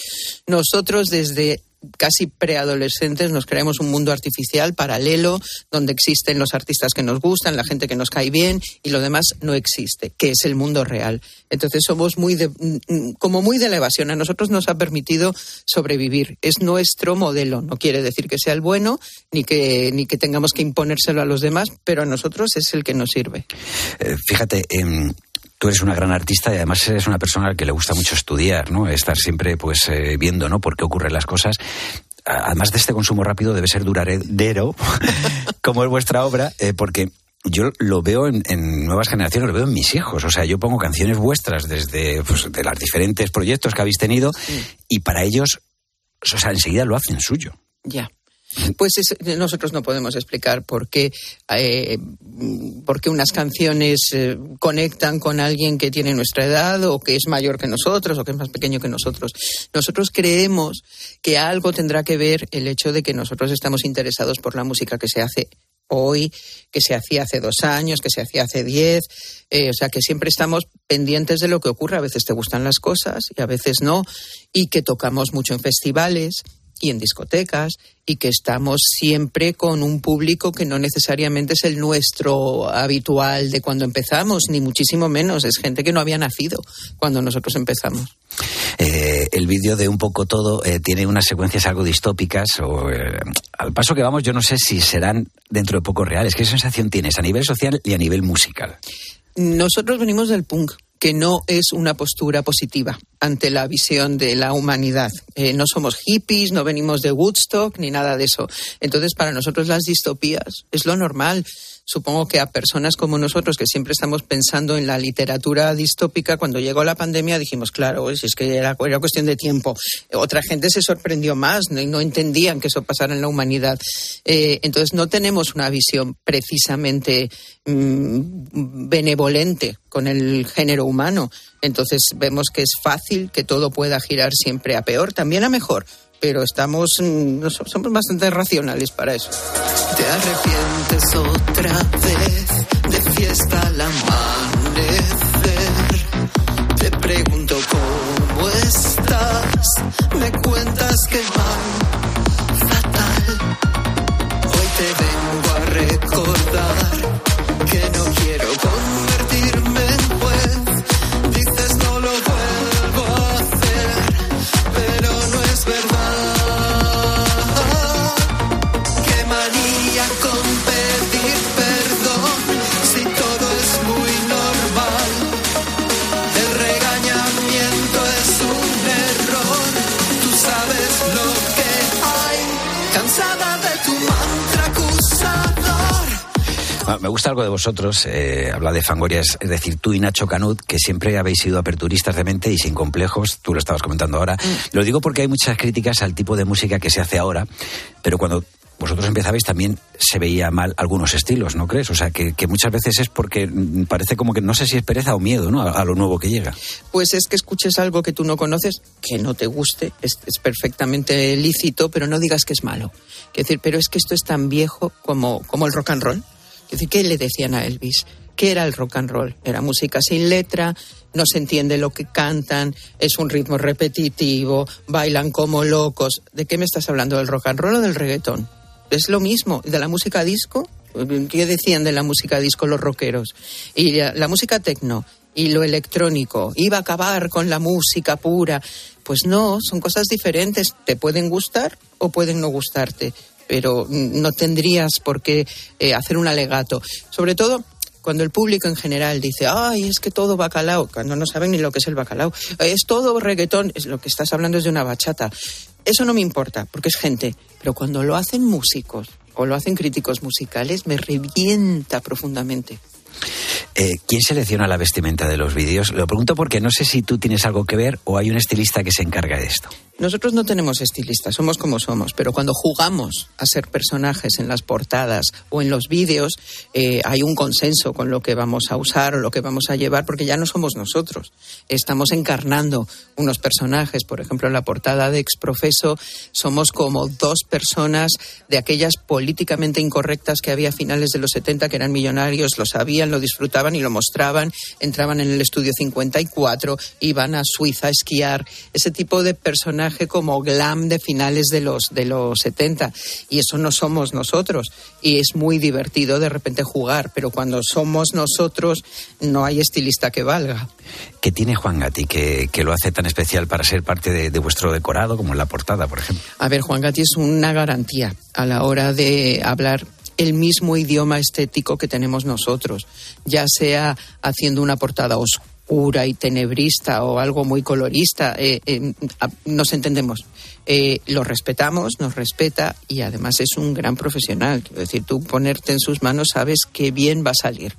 Speaker 16: Nosotros desde casi preadolescentes nos creamos un mundo artificial paralelo donde existen los artistas que nos gustan, la gente que nos cae bien y lo demás no existe, que es el mundo real. Entonces somos muy de, mm, como muy de la evasión. A nosotros nos ha permitido sobrevivir. Es nuestro modelo. No quiere decir que sea el bueno ni que ni que tengamos que imponérselo a los demás, pero a nosotros es el que nos sirve.
Speaker 1: Eh, fíjate. en tú eres una gran artista y además eres una persona que le gusta mucho estudiar, ¿no? Estar siempre pues eh, viendo, ¿no? Por qué ocurren las cosas. Además de este consumo rápido debe ser duradero, como es vuestra obra, eh, porque yo lo veo en, nuevas generaciones, lo veo en mis hijos. O sea, yo pongo canciones vuestras desde pues, de los diferentes proyectos que habéis tenido y para ellos, o sea, enseguida lo hacen suyo.
Speaker 16: Ya. Pues nosotros no podemos explicar por qué, eh, unas canciones eh, conectan con alguien que tiene nuestra edad o que es mayor que nosotros o que es más pequeño que nosotros. Nosotros creemos que algo tendrá que ver el hecho de que nosotros estamos interesados por la música que se hace hoy, que se hacía hace dos años, que se hacía hace diez. Eh, o sea, que siempre estamos pendientes de lo que ocurre. A veces te gustan las cosas y a veces no. Y que tocamos mucho en festivales y en discotecas y que estamos siempre con un público que no necesariamente es el nuestro habitual de cuando empezamos, ni muchísimo menos. Es gente que no había nacido cuando nosotros empezamos.
Speaker 1: Eh, el vídeo de Un poco todo eh, tiene unas secuencias algo distópicas o eh, al paso que vamos yo no sé si serán dentro de poco reales. ¿Qué sensación tienes a nivel social y a nivel musical?
Speaker 16: Nosotros venimos del punk que no es una postura positiva ante la visión de la humanidad. Eh, no somos hippies, no venimos de Woodstock ni nada de eso. Entonces, para nosotros las distopías es lo normal supongo que a personas como nosotros, que siempre estamos pensando en la literatura distópica, cuando llegó la pandemia dijimos, claro, es que era, cuestión de tiempo. Otra gente se sorprendió más y no, entendían que eso pasara en la humanidad. Eh, entonces, no tenemos una visión precisamente mm, benevolente con el género humano. Entonces, vemos que es fácil que todo pueda girar siempre a peor, también a mejor pero estamos mm, somos bastante racionales para eso.
Speaker 15: Te arrepientes otra vez de fiesta al amanecer. Te pregunto cómo estás, me cuentas que van
Speaker 1: me gusta algo de vosotros, eh, habla de Fangorias, es decir, tú y Nacho Canut, que siempre habéis sido aperturistas de mente y sin complejos, tú lo estabas comentando ahora.
Speaker 16: Mm.
Speaker 1: Lo digo porque hay muchas críticas al tipo de música que se hace ahora, pero cuando vosotros empezabais también se veía mal algunos estilos, ¿no crees? O sea, que, que muchas veces es porque mm, parece como que no sé si es pereza o miedo, ¿no? A, a lo nuevo que llega.
Speaker 16: Pues es que escuches algo que tú no conoces, que no te guste, es, es perfectamente lícito, pero no digas que es malo. Quiero decir, pero es que esto es tan viejo como, como el rock and roll. ¿Qué le decían a Elvis? ¿Qué era el rock and roll? Era música sin letra, no se entiende lo que cantan, es un ritmo repetitivo, bailan como locos. ¿De qué me estás hablando? ¿Del rock and roll o del reggaetón? Es lo mismo. ¿De la música disco? ¿Qué decían de la música disco los rockeros? Y la, la música tecno y lo electrónico iba a acabar con la música pura. Pues no, son cosas diferentes. Te pueden gustar o pueden no gustarte, pero no tendrías por qué eh, hacer un alegato. Sobre todo cuando el público en general dice, ay, es que todo bacalao, cuando no saben ni lo que es el bacalao, es todo reggaetón, es lo que estás hablando es de una bachata. Eso no me importa, porque es gente, pero cuando lo hacen músicos o lo hacen críticos musicales, me revienta profundamente.
Speaker 1: Eh, ¿Quién selecciona la vestimenta de los vídeos? Lo pregunto porque no sé si tú tienes algo que ver o hay un estilista que se encarga de esto.
Speaker 16: Nosotros no tenemos estilistas, somos como somos, pero cuando jugamos a ser personajes en las portadas o en los vídeos, eh, hay un consenso con lo que vamos a usar o lo que vamos a llevar, porque ya no somos nosotros. Estamos encarnando unos personajes. Por ejemplo, en la portada de Exprofeso somos como dos personas de aquellas políticamente incorrectas que había a finales de los 70, que eran millonarios, lo sabían, lo disfrutaban y lo mostraban, entraban en el estudio 54, iban a Suiza a esquiar, ese tipo de personaje como glam de finales de los, de los 70. Y eso no somos nosotros. Y es muy divertido de repente jugar, pero cuando somos nosotros no hay estilista que valga.
Speaker 1: ¿Qué tiene Juan Gatti que, que lo hace tan especial para ser parte de, de vuestro decorado, como en la portada, por ejemplo?
Speaker 16: A ver, Juan Gatti es una garantía a la hora de hablar el mismo idioma estético que tenemos nosotros, ya sea haciendo una portada oscura y tenebrista o algo muy colorista, eh, eh, nos entendemos. Eh, lo respetamos, nos respeta y además es un gran profesional. Quiero decir, tú ponerte en sus manos sabes que bien va a salir.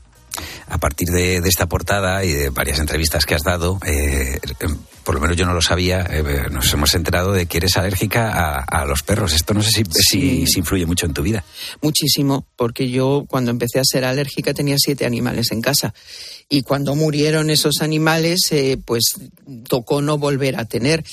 Speaker 1: A partir de, esta portada y de varias entrevistas que has dado, por lo menos yo no lo sabía, eh, nos hemos enterado de que eres alérgica a, a los perros. Esto no sé si, si- si influye mucho en tu vida.
Speaker 16: Muchísimo, porque yo cuando empecé a ser alérgica tenía siete animales en casa. Y cuando murieron esos animales, eh, pues tocó no volver a tener.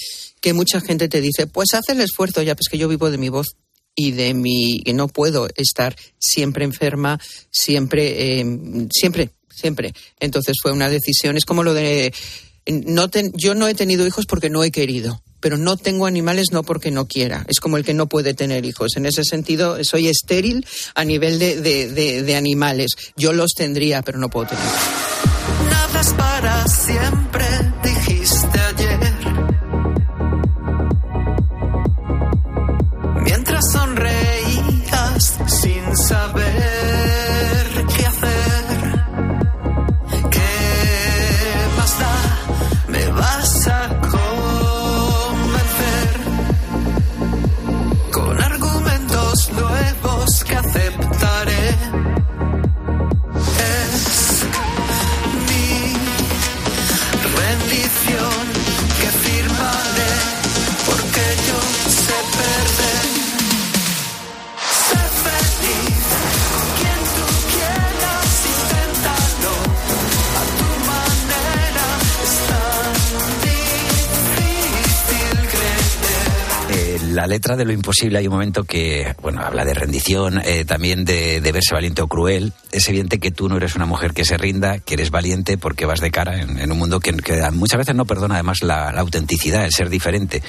Speaker 16: Que mucha gente te dice, pues haz el esfuerzo, ya, pues que yo vivo de mi voz y de mi. que no puedo estar siempre enferma, siempre, eh, siempre, siempre. Entonces fue una decisión, es como lo de. No yo no he tenido hijos porque no he querido, pero no tengo animales no porque no quiera. Es como el que no puede tener hijos. En ese sentido, soy estéril a nivel de, de- de- de animales. Yo los tendría, pero no puedo tener.
Speaker 15: Nada es para siempre, dijiste
Speaker 1: letra de lo imposible hay un momento que, bueno, habla de rendición, eh, también de, de verse valiente o cruel. Es evidente que tú no eres una mujer que se rinda, que eres valiente porque vas de cara en, un mundo que, muchas veces no perdona además la, autenticidad, el ser diferente.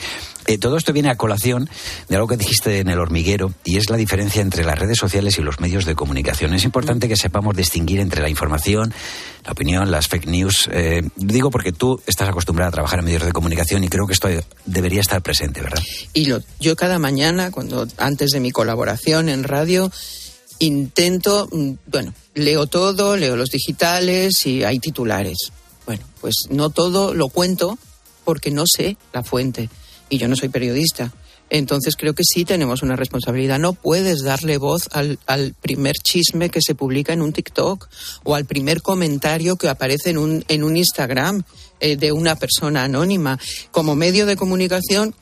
Speaker 1: Eh, todo esto viene a colación de algo que dijiste en el hormiguero y es la diferencia entre las redes sociales y los medios de comunicación. Es importante que sepamos distinguir entre la información, la opinión, las fake news. Eh, digo porque tú estás acostumbrada a trabajar en medios de comunicación y creo que esto debería estar presente, ¿verdad?
Speaker 16: Y yo cada mañana, cuando antes de mi colaboración en radio, intento, mm, bueno, leo todo, leo los digitales y hay titulares. Bueno, pues no todo lo cuento porque no sé la fuente. y yo no soy periodista. Entonces creo que sí tenemos una responsabilidad. No puedes darle voz al, al, primer chisme que se publica en un TikTok o al primer comentario que aparece en un, en un Instagram eh, de una persona anónima. Como medio de comunicación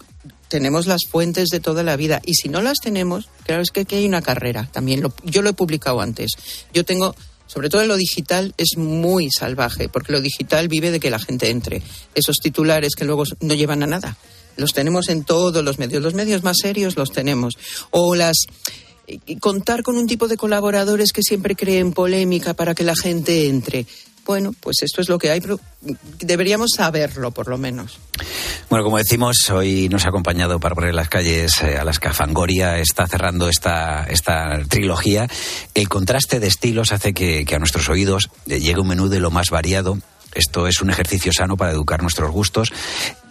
Speaker 16: tenemos las fuentes de toda la vida y si no las tenemos, claro, es que aquí hay una carrera. También lo, yo lo he publicado antes. Yo tengo sobre todo en lo digital, es muy salvaje, porque lo digital vive de que la gente entre. Esos titulares que luego no llevan a nada. Los tenemos en todos los medios. Los medios más serios los tenemos. O las contar con un tipo de colaboradores que siempre creen polémica para que la gente entre. Bueno, pues esto es lo que hay, pero deberíamos saberlo, por lo menos.
Speaker 1: Bueno, como decimos, hoy nos ha acompañado para poner las calles eh, a las que Fangoria está cerrando esta, esta trilogía. El contraste de estilos hace que, a nuestros oídos eh, llegue un menú de lo más variado esto es un ejercicio sano para educar nuestros gustos.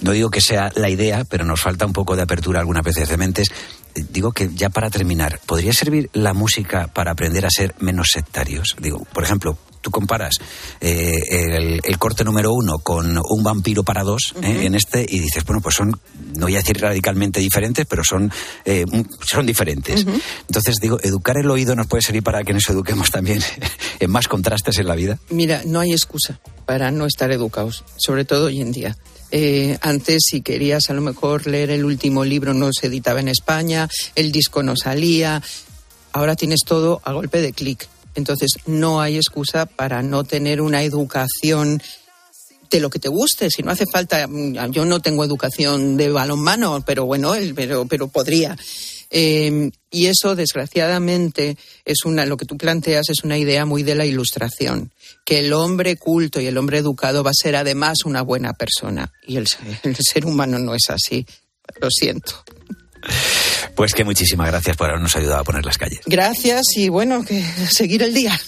Speaker 1: No digo que sea la idea, pero nos falta un poco de apertura algunas veces de mentes. Digo que ya para terminar, ¿podría servir la música para aprender a ser menos sectarios? Digo, por ejemplo, tú comparas eh, el, el, corte número uno con un vampiro para dos uh -huh. eh, en este y dices, bueno, pues son, no voy a decir radicalmente diferentes, pero son, eh, son diferentes. Uh -huh. Entonces digo, educar el oído nos puede servir para que nos eduquemos también en más contrastes en la vida.
Speaker 16: Mira, no hay excusa para no estar educados, sobre todo hoy en día. Eh, antes, si querías a lo mejor leer el último libro, no se editaba en España, el disco no salía. Ahora tienes todo a golpe de clic. Entonces, no hay excusa para no tener una educación de lo que te guste. Si no hace falta, yo no tengo educación de balonmano, pero bueno, pero, pero podría. Eh, y eso, desgraciadamente, es una, lo que tú planteas es una idea muy de la ilustración, que el hombre culto y el hombre educado va a ser además una buena persona. Y el, el ser humano no es así. Lo siento.
Speaker 1: Pues que muchísimas gracias por habernos ayudado a poner las calles.
Speaker 16: Gracias y bueno, que seguir el día.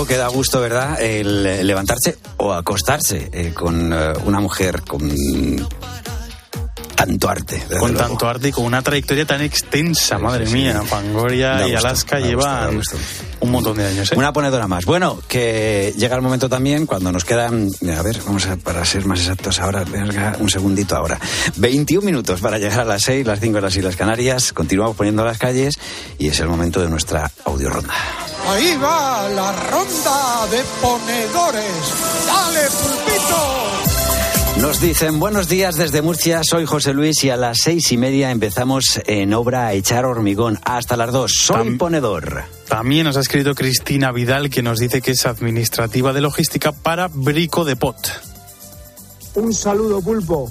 Speaker 1: Diego, que da gusto, ¿verdad? El levantarse o acostarse eh, con uh, una mujer con tanto arte.
Speaker 11: Con
Speaker 1: luego.
Speaker 11: tanto arte y con una trayectoria tan extensa, sí, madre sí, mía. Sí. Fangoria y Alaska llevan un montón de años. ¿eh?
Speaker 1: Una ponedora más. Bueno, que llega el momento también cuando nos quedan, a ver, vamos a, para ser más exactos ahora, un segundito ahora. 21 minutos para llegar a las 6, las 5 de las Islas Canarias. Continuamos poniendo las calles y es el momento de nuestra audio ronda.
Speaker 17: Ahí va la ronda de ponedores. ¡Dale, pulpito!
Speaker 1: Nos dicen buenos días desde Murcia, soy José Luis y a las seis y media empezamos en obra a echar hormigón. Hasta las dos, soy Tam ponedor.
Speaker 11: También nos ha escrito Cristina Vidal que nos dice que es administrativa de logística para Brico de Pot.
Speaker 18: Un saludo, pulpo.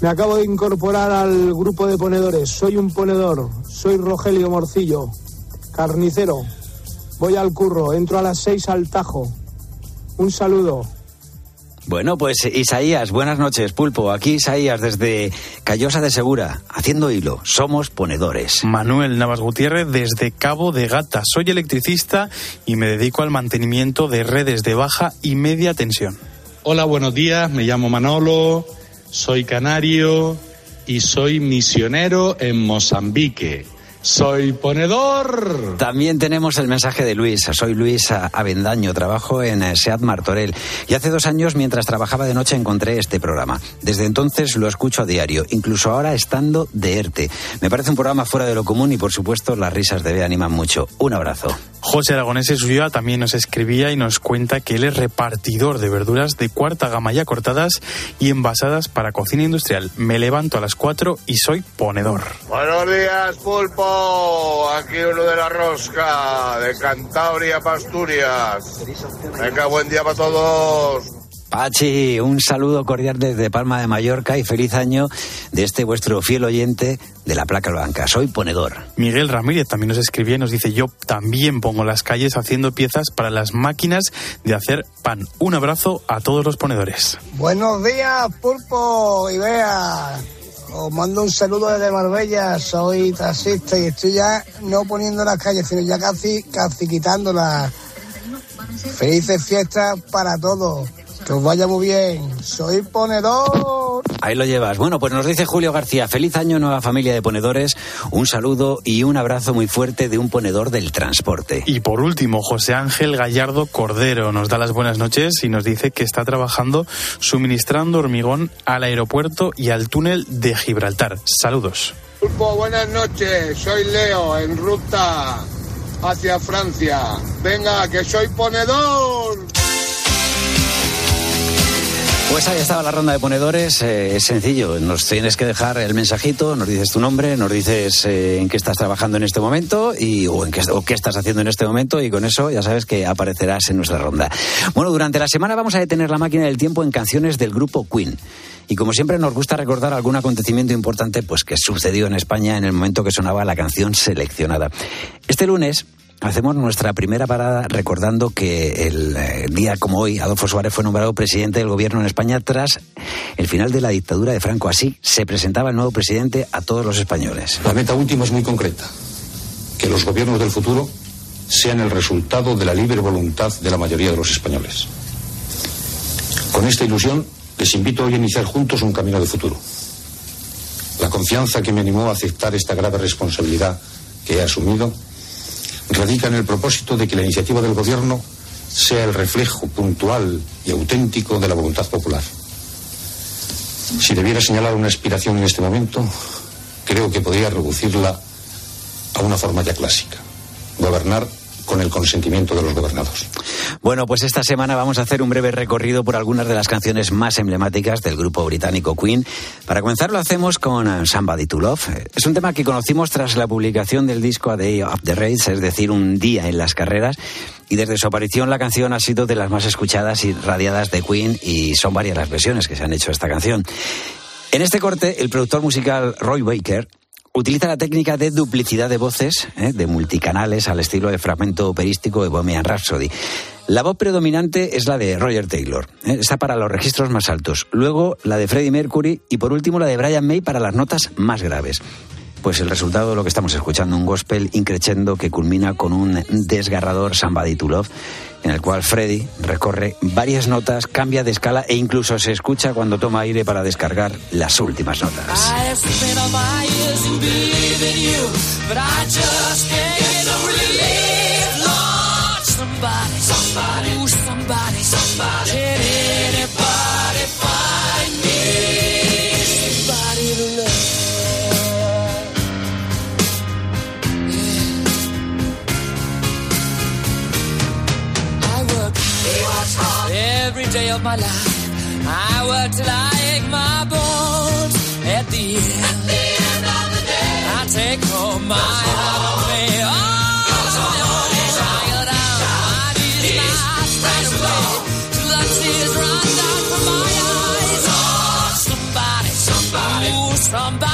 Speaker 18: Me acabo de incorporar al grupo de ponedores. Soy un ponedor. Soy Rogelio Morcillo, carnicero. Voy al curro, entro a las seis al tajo. Un saludo.
Speaker 1: Bueno, pues Isaías, buenas noches, Pulpo. Aquí Isaías desde Callosa de Segura, haciendo hilo. Somos ponedores.
Speaker 11: Manuel Navas Gutiérrez desde Cabo de Gata. Soy electricista y me dedico al mantenimiento de redes de baja y media tensión.
Speaker 19: Hola, buenos días. Me llamo Manolo.
Speaker 11: soy canario y soy misionero en Mozambique. Soy ponedor.
Speaker 1: También tenemos el mensaje de Luis. Soy Luis Avendaño, trabajo en eh, Seat Martorell. Y hace dos años, mientras trabajaba de noche, encontré este programa. Desde entonces lo escucho a diario, incluso ahora estando de ERTE. Me parece un programa fuera de lo común y, por supuesto, las risas de B animan mucho. Un abrazo.
Speaker 11: José Aragonés suyo también nos escribía y nos cuenta que él es repartidor de verduras de cuarta gama ya cortadas y envasadas para cocina industrial. Me levanto a las cuatro y soy ponedor.
Speaker 19: Buenos días, pulpo. Aquí uno de la rosca, de Cantabria, Pasturias. Venga, buen día para todos.
Speaker 1: Pachi, un saludo cordial desde Palma de Mallorca y feliz año de este vuestro fiel oyente de la placa blanca. Soy ponedor.
Speaker 11: Miguel Ramírez también nos escribía y nos dice, yo también pongo las calles haciendo piezas para las máquinas de hacer pan. Un abrazo a todos los ponedores.
Speaker 18: Buenos días, pulpo y vea. Os mando un saludo desde Marbella, soy taxista y estoy ya no poniendo las calles, sino ya casi, casi quitándolas. Felices fiestas para todos. Que os vaya muy bien. Soy ponedor.
Speaker 1: Ahí lo llevas. Bueno, pues nos dice Julio García, feliz año nueva familia de ponedores, un saludo y un abrazo muy fuerte de un ponedor del transporte.
Speaker 11: Y por último, José Ángel Gallardo Cordero nos da las buenas noches y nos dice que está trabajando suministrando hormigón al aeropuerto y al túnel de Gibraltar. Saludos.
Speaker 19: buenas noches. Soy Leo en ruta hacia Francia. Venga, que soy ponedor.
Speaker 1: Pues ahí estaba la ronda de ponedores. Eh, es sencillo, nos tienes que dejar el mensajito, nos dices tu nombre, nos dices eh, en qué estás trabajando en este momento y, o, en qué, o qué estás haciendo en este momento y con eso ya sabes que aparecerás en nuestra ronda. Bueno, durante la semana vamos a detener la máquina del tiempo en canciones del grupo Queen. Y como siempre nos gusta recordar algún acontecimiento importante pues que sucedió en España en el momento que sonaba la canción seleccionada. Este lunes Hacemos nuestra primera parada recordando que el eh, día como hoy, Adolfo Suárez fue nombrado presidente del gobierno en España tras el final de la dictadura de Franco. Así se presentaba el nuevo presidente a todos los españoles.
Speaker 20: La meta última es muy concreta, que los gobiernos del futuro sean el resultado de la libre voluntad de la mayoría de los españoles. Con esta ilusión, les invito hoy a iniciar juntos un camino de futuro. La confianza que me animó a aceptar esta grave responsabilidad que he asumido radica en el propósito de que la iniciativa del Gobierno sea el reflejo puntual y auténtico de la voluntad popular. Si debiera señalar una aspiración en este momento, creo que podría reducirla a una forma ya clásica. Gobernar con el consentimiento de los gobernados.
Speaker 1: Bueno, pues esta semana vamos a hacer un breve recorrido por algunas de las canciones más emblemáticas del grupo británico Queen. Para comenzar lo hacemos con eh, Somebody to Love. Es un tema que conocimos tras la publicación del disco A Day of the Race, es decir, un día en las carreras. Y desde su aparición la canción ha sido de las más escuchadas y radiadas de Queen y son varias las versiones que se han hecho a esta canción. En este corte, el productor musical Roy Baker Utiliza la técnica de duplicidad de voces, ¿eh? de multicanales, al estilo de fragmento operístico de Bohemian Rhapsody. La voz predominante es la de Roger Taylor, ¿eh? está para los registros más altos. Luego la de Freddie Mercury y por último la de Brian May para las notas más graves. Pues el resultado de lo que estamos escuchando, un gospel increchendo que culmina con un desgarrador Somebody to Love, en el cual Freddy recorre varias notas, cambia de escala e incluso se escucha cuando toma aire para descargar las últimas notas. Day of my life. I work till I ache my bones. At the end, At the end of the day, I take home my heart. Of me. Oh, tired out, from my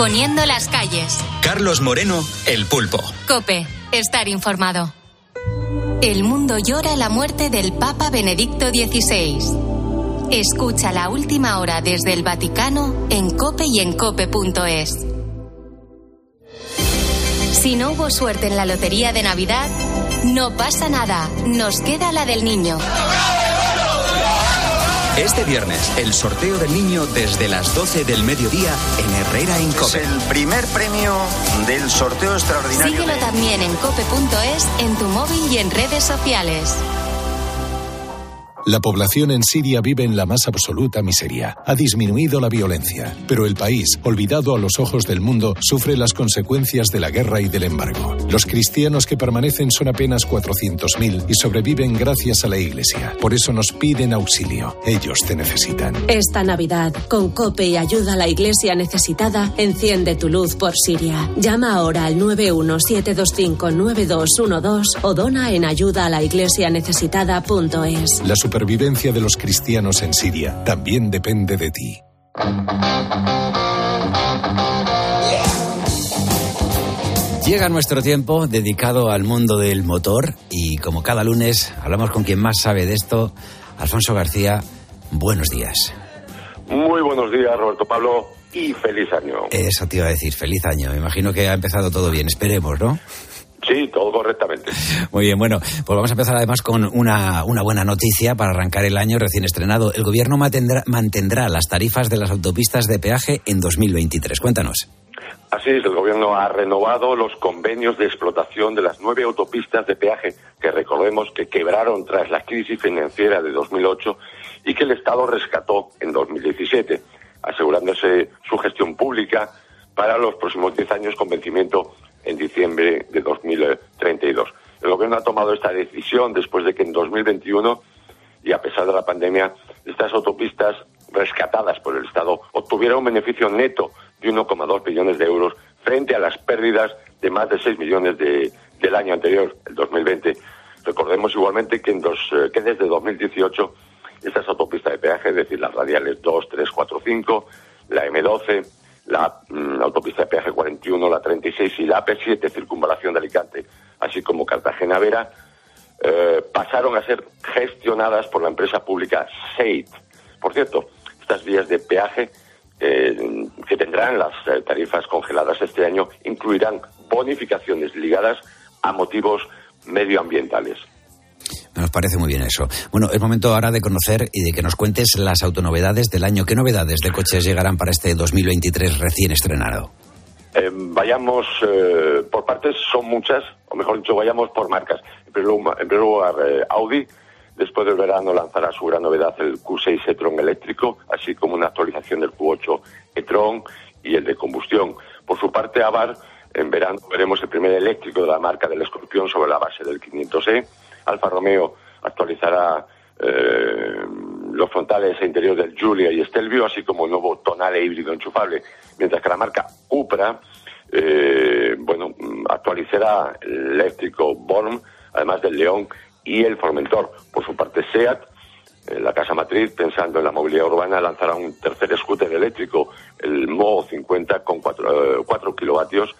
Speaker 21: poniendo las calles.
Speaker 22: Carlos Moreno, El Pulpo.
Speaker 21: Cope, estar informado. El mundo llora la muerte del Papa Benedicto XVI. Escucha la última hora desde el Vaticano en cope y en cope.es. Si no hubo suerte en la lotería de Navidad, no pasa nada, nos queda la del niño.
Speaker 22: Este viernes, el sorteo del niño desde las 12 del mediodía en Herrera en
Speaker 23: Es el primer premio del sorteo extraordinario.
Speaker 21: Síguelo
Speaker 23: de-
Speaker 21: también en cope.es, en tu móvil y en redes sociales.
Speaker 24: La población en Siria vive en la más absoluta miseria. Ha disminuido la violencia, pero el país, olvidado a los ojos del mundo, sufre las consecuencias de la guerra y del embargo. Los cristianos que permanecen son apenas 400.000 y sobreviven gracias a la Iglesia. Por eso nos piden auxilio. Ellos te necesitan.
Speaker 25: Esta Navidad, con COPE y ayuda a la Iglesia necesitada, enciende tu luz por Siria. Llama ahora al 917259212 o dona en ayuda a la iglesia necesitada.es.
Speaker 24: La supervivencia de los cristianos en Siria también depende de ti.
Speaker 1: Llega nuestro tiempo dedicado al mundo del motor y como cada lunes hablamos con quien más sabe de esto, Alfonso García. Buenos días.
Speaker 26: Muy buenos días, Roberto Pablo, y feliz año.
Speaker 1: Eso te iba a decir, feliz año. Me imagino que ha empezado todo bien, esperemos, ¿no?
Speaker 26: Sí, todo correctamente.
Speaker 1: Muy bien, bueno, pues vamos a empezar además con una, una buena noticia para arrancar el año recién estrenado. El gobierno mantendrá, mantendrá las tarifas de las autopistas de peaje en 2023. Cuéntanos.
Speaker 26: Así es, el gobierno ha renovado los convenios de explotación de las nueve autopistas de peaje que recordemos que quebraron tras la crisis financiera de 2008 y que el Estado rescató en 2017, asegurándose su gestión pública para los próximos 10 años con vencimiento en diciembre de 2032. El gobierno ha tomado esta decisión después de que en 2021 y a pesar de la pandemia, estas autopistas rescatadas por el Estado obtuvieron un beneficio neto de 1,2 billones de euros frente a las pérdidas de más de 6 millones de- del año anterior, el 2020. Recordemos igualmente que, en dos, eh, que desde 2018 estas autopistas de peaje, es decir, las radiales 2, 3, 4, 5, la M12, la mm, autopista de peaje 41, la 36 y la AP7 circunvalación de Alicante, así como Cartagena-Vera, eh, pasaron a ser gestionadas por la empresa pública SEIT. Por cierto, estas vías de peaje eh, que tendrán las eh, tarifas congeladas este año incluirán bonificaciones ligadas a motivos medioambientales.
Speaker 1: Nos parece muy bien eso. Bueno, es momento ahora de conocer y de que nos cuentes las autonovedades del año. ¿Qué novedades de coches llegarán para este 2023 recién estrenado?
Speaker 26: Eh, vayamos eh, por partes, son muchas, o mejor dicho, vayamos por marcas. En primer lugar, eh, Audi, después del verano, lanzará su gran novedad, el Q6 e-tron eléctrico, así como una actualización del Q8 e-tron y el de combustión. Por su parte, Avar, en verano veremos el primer eléctrico de la marca del Escorpión sobre la base del 500e. Alfa Romeo actualizará eh, los frontales e interior del Giulia y Stelvio, así como el nuevo tonale híbrido enchufable, mientras que la marca Cupra eh, bueno, actualizará el eléctrico Born, además del León y el Formentor. Por su parte, SEAT, eh, la casa matriz, pensando en la movilidad urbana, lanzará un tercer scooter eléctrico, el Mo 50, con 4, kilovatios,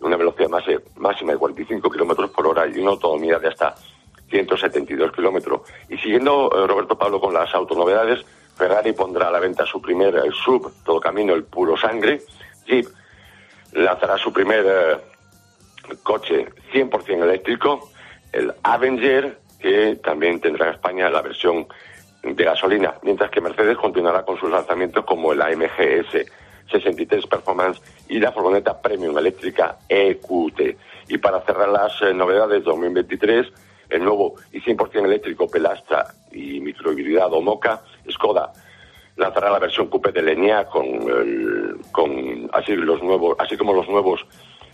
Speaker 26: una velocidad máse- máxima de 45 kilómetros por hora y una autonomía de hasta 172 kilómetros. Y siguiendo, eh, Roberto Pablo, con las autonovedades, Ferrari pondrá a la venta su primer eh, sub, todo camino, el puro sangre. Jeep lanzará su primer eh, coche 100% eléctrico, el Avenger, que también tendrá en España la versión de gasolina, mientras que Mercedes continuará con sus lanzamientos como el AMG S63 Performance y la furgoneta Premium eléctrica EQT. Y para cerrar las eh, novedades 2023, el nuevo y 100% eléctrico Pelastra y microhibridado Moca, Skoda lanzará la versión coupé de Lenia con, el- con así los nuevos así como los nuevos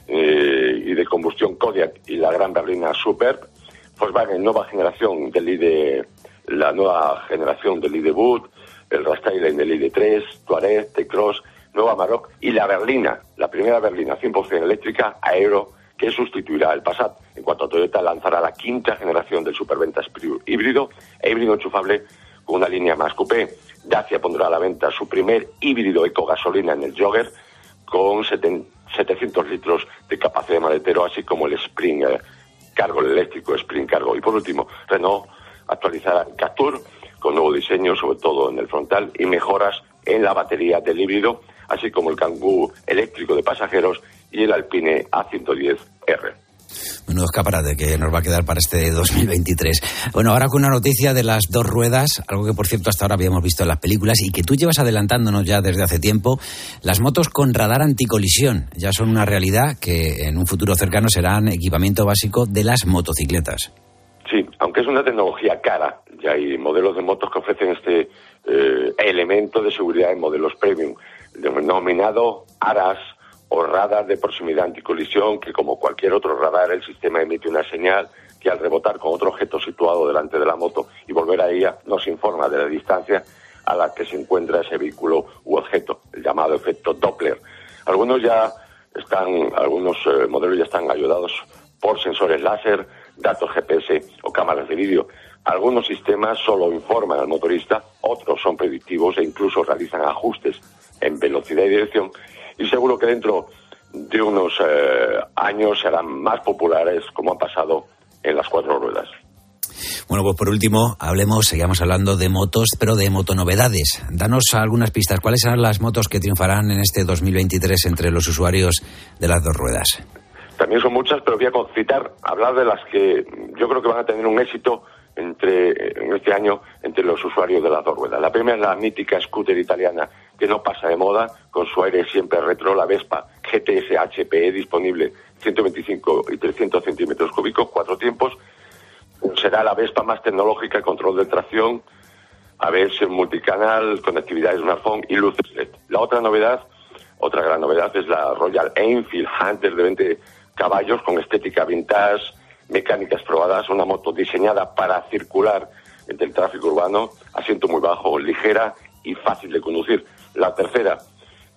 Speaker 26: eh, y de combustión Kodiaq y la gran berlina Superb. Volkswagen nueva generación del ID la nueva generación del ID el Rastyline del ID3 Touareg T-Cross nueva Maroc y la berlina la primera berlina 100% eléctrica Aero que sustituirá el Passat. En cuanto a Toyota, lanzará la quinta generación del Superventas Pure híbrido e híbrido enchufable con una línea más coupé. Dacia pondrá a la venta su primer híbrido eco gasolina en el Jogger con 700 litros de capacidad de maletero, así como el Spring eh, Cargo, el eléctrico Spring Cargo. Y por último, Renault actualizará el Captur con nuevo diseño, sobre todo en el frontal, y mejoras en la batería del híbrido, así como el Kangoo eléctrico de pasajeros y el Alpine A110R.
Speaker 1: Menudo escaparate que nos va a quedar para este 2023. Bueno, ahora con una noticia de las dos ruedas, algo que por cierto hasta ahora habíamos visto en las películas y que tú llevas adelantándonos ya desde hace tiempo, las motos con radar anticolisión ya son una realidad que en un futuro cercano serán equipamiento básico de las motocicletas.
Speaker 26: Sí, aunque es una tecnología cara, ya hay modelos de motos que ofrecen este eh, elemento de seguridad en modelos premium, denominado ARAS o radar de proximidad anticolisión, que como cualquier otro radar el sistema emite una señal que al rebotar con otro objeto situado delante de la moto y volver a ella nos informa de la distancia a la que se encuentra ese vehículo u objeto, el llamado efecto Doppler. Algunos ya están, algunos eh, modelos ya están ayudados por sensores láser, datos GPS o cámaras de vídeo. Algunos sistemas solo informan al motorista, otros son predictivos e incluso realizan ajustes en velocidad y dirección y seguro que dentro de unos eh, años serán más populares como ha pasado en las cuatro ruedas.
Speaker 1: Bueno, pues por último, hablemos, sigamos hablando de motos, pero de motonovedades. Danos algunas pistas. ¿Cuáles serán las motos que triunfarán en este 2023 entre los usuarios de las dos ruedas?
Speaker 26: También son muchas, pero voy a concitar, hablar de las que yo creo que van a tener un éxito entre, en este año entre los usuarios de las dos ruedas. La primera es la mítica scooter italiana que no pasa de moda, con su aire siempre retro, la Vespa GTS HPE disponible 125 y 300 centímetros cúbicos, cuatro tiempos. Será la Vespa más tecnológica, control de tracción, ABS multicanal, conectividad de smartphone y luces LED. La otra novedad, otra gran novedad es la Royal Enfield Hunter de 20 caballos con estética vintage, mecánicas probadas, una moto diseñada para circular entre el tráfico urbano, asiento muy bajo, ligera y fácil de conducir. La tercera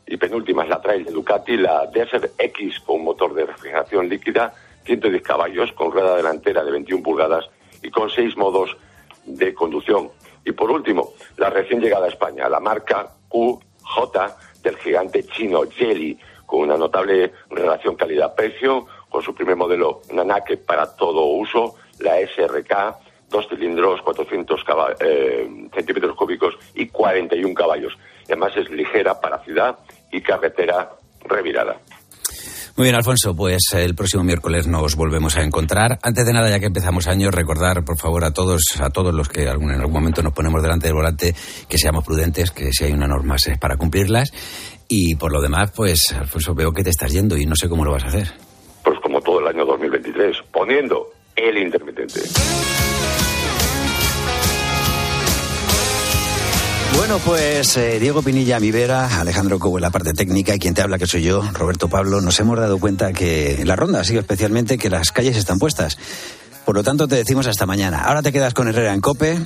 Speaker 26: y penúltima es la Trail de Ducati, la Desert X con motor de refrigeración líquida, 110 caballos, con rueda delantera de 21 pulgadas y con seis modos de conducción. Y por último, la recién llegada a España, la marca QJ del gigante chino Jelly, con una notable relación calidad-precio, con su primer modelo Nanake para todo uso, la SRK, dos cilindros, 400 eh, centímetros cúbicos y 41 caballos además es ligera para ciudad y carretera revirada.
Speaker 1: Muy bien, Alfonso, pues el próximo miércoles nos volvemos a encontrar. Antes de nada, ya que empezamos año, recordar, por favor, a todos, a todos los que en algún momento nos ponemos delante del volante, que seamos prudentes, que si hay una norma es para cumplirlas. Y por lo demás, pues, Alfonso, veo que te estás yendo y no sé cómo lo vas a hacer.
Speaker 26: Pues como todo el año 2023, poniendo el intermitente.
Speaker 1: Bueno, pues eh, Diego Pinilla, mi vera, Alejandro Cobo en la parte técnica y quien te habla que soy yo, Roberto Pablo, nos hemos dado cuenta que la ronda ha sido especialmente que las calles están puestas. Por lo tanto, te decimos hasta mañana. Ahora te quedas con Herrera en Cope,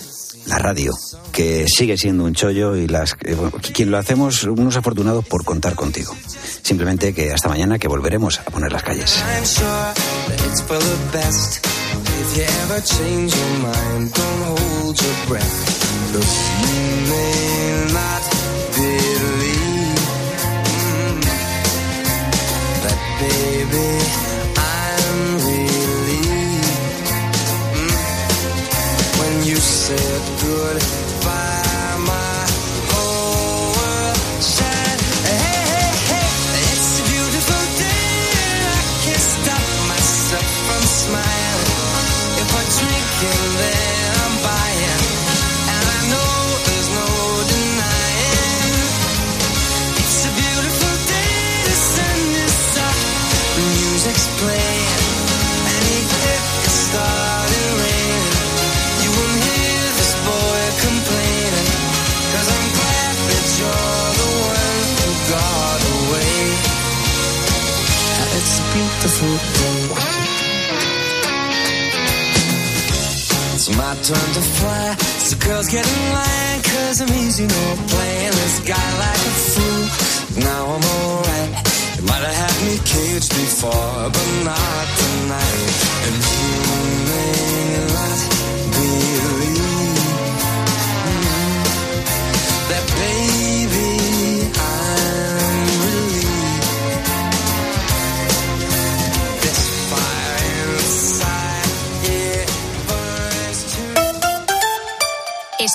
Speaker 1: la radio, que sigue siendo un chollo y las eh, quien lo hacemos unos afortunados por contar contigo. Simplemente que hasta mañana que volveremos a poner las calles.
Speaker 27: If you ever change your mind, don't hold your breath. Look, you may not believe mm, that, baby. I'm relieved mm, when you said good. It's my turn to fly. So girls get in line, cause I'm easy, no playing this guy like a fool. Now I'm alright. You might have had me caged before, but not tonight. And you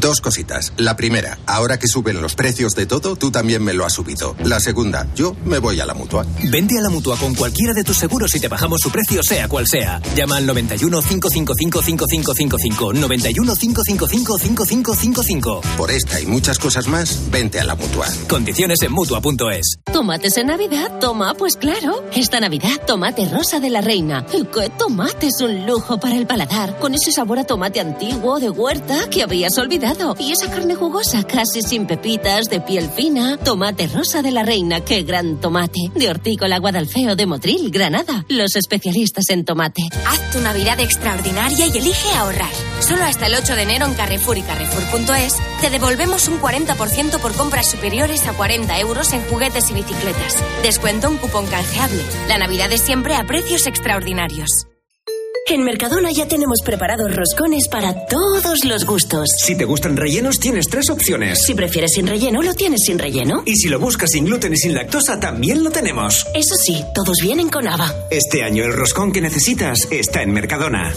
Speaker 28: Dos cositas. La primera, ahora que suben los precios de todo, tú también me lo has subido. La segunda, yo me voy a la mutua.
Speaker 29: Vente a la mutua con cualquiera de tus seguros y te bajamos su precio, sea cual sea. Llama al 91 555 5555. 91 555 5555.
Speaker 28: Por esta y muchas cosas más, vente a la mutua.
Speaker 29: Condiciones en mutua.es.
Speaker 25: ¿Tomates en Navidad? Toma, pues claro. Esta Navidad, tomate rosa de la reina. ¿Y qué tomate es un lujo para el paladar? Con ese sabor a tomate antiguo de huerta que habías olvidado. Y esa carne jugosa, casi sin pepitas, de piel fina. Tomate rosa de la reina, qué gran tomate. De Hortícola Guadalfeo de Motril, Granada. Los especialistas en tomate.
Speaker 30: Haz tu Navidad extraordinaria y elige ahorrar. Solo hasta el 8 de enero en Carrefour y Carrefour.es te devolvemos un 40% por compras superiores a 40 euros en juguetes y bicicletas. Descuento un cupón canjeable. La Navidad es siempre a precios extraordinarios.
Speaker 25: En Mercadona ya tenemos preparados roscones para todos los gustos.
Speaker 29: Si te gustan rellenos, tienes tres opciones.
Speaker 25: Si prefieres sin relleno, lo tienes sin relleno.
Speaker 29: Y si lo buscas sin gluten y sin lactosa, también lo tenemos.
Speaker 25: Eso sí, todos vienen con haba.
Speaker 29: Este año el roscón que necesitas está en Mercadona.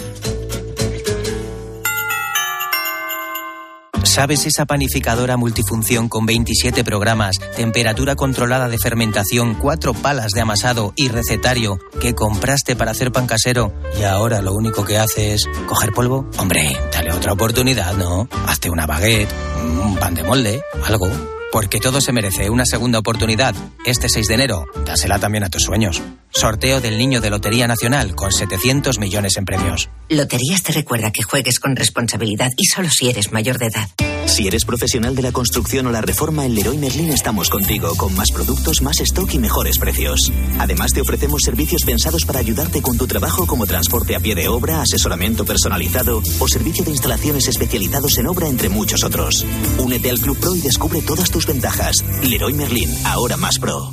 Speaker 31: ¿Sabes esa panificadora multifunción con 27 programas, temperatura controlada de fermentación, cuatro palas de amasado y recetario que compraste para hacer pan casero y ahora lo único que hace es coger polvo? Hombre, dale otra oportunidad, ¿no? Hazte una baguette, un pan de molde, algo. Porque todo se merece una segunda oportunidad. Este 6 de enero, dásela también a tus sueños. Sorteo del Niño de Lotería Nacional con 700 millones en premios.
Speaker 32: Loterías te recuerda que juegues con responsabilidad y solo si eres mayor de edad.
Speaker 33: Si eres profesional de la construcción o la reforma, en Leroy Merlin estamos contigo, con más productos, más stock y mejores precios. Además, te ofrecemos servicios pensados para ayudarte con tu trabajo, como transporte a pie de obra, asesoramiento personalizado o servicio de instalaciones especializados en obra, entre muchos otros. Únete al Club Pro y descubre todas tus ventajas. Leroy Merlin, ahora más pro.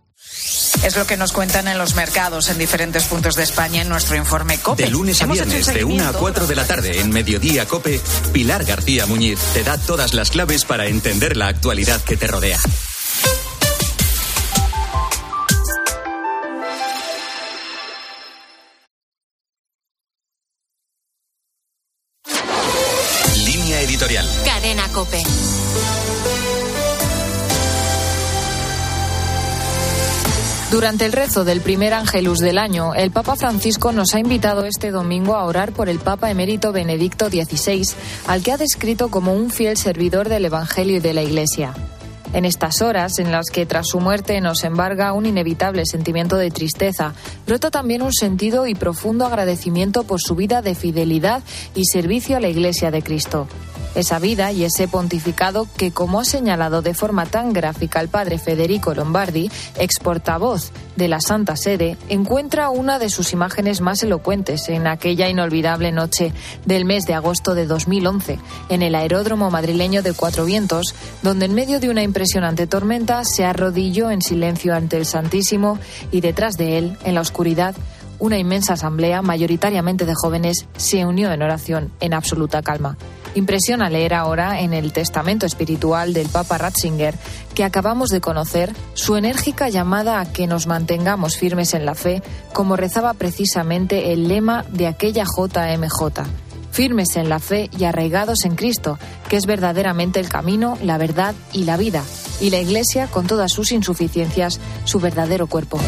Speaker 34: Es lo que nos cuentan en los mercados en diferentes puntos de España en nuestro informe COPE.
Speaker 22: De lunes a viernes, de 1 a
Speaker 34: seguimiento.
Speaker 22: 4 de la tarde, en Mediodía Cope, Pilar García Muñiz te da todas las claves para entender la actualidad que te rodea.
Speaker 35: Durante el rezo del primer Ángelus del año, el Papa Francisco nos ha invitado este domingo a orar por el Papa emérito Benedicto XVI, al que ha descrito como un fiel servidor del Evangelio y de la Iglesia. En estas horas, en las que tras su muerte nos embarga un inevitable sentimiento de tristeza, brota también un sentido y profundo agradecimiento por su vida de fidelidad y servicio a la Iglesia de Cristo. Esa vida y ese pontificado que, como ha señalado de forma tan gráfica el padre Federico Lombardi, ex portavoz de la Santa Sede, encuentra una de sus imágenes más elocuentes en aquella inolvidable noche del mes de agosto de 2011, en el aeródromo madrileño de Cuatro Vientos, donde en medio de una impresionante tormenta se arrodilló en silencio ante el Santísimo y detrás de él, en la oscuridad, una inmensa asamblea, mayoritariamente de jóvenes, se unió en oración en absoluta calma. Impresiona leer ahora en el testamento espiritual del Papa Ratzinger, que acabamos de conocer, su enérgica llamada a que nos mantengamos firmes en la fe, como rezaba precisamente el lema de aquella JMJ. Firmes en la fe y arraigados en Cristo, que es verdaderamente el camino, la verdad y la vida, y la Iglesia, con todas sus insuficiencias, su verdadero cuerpo.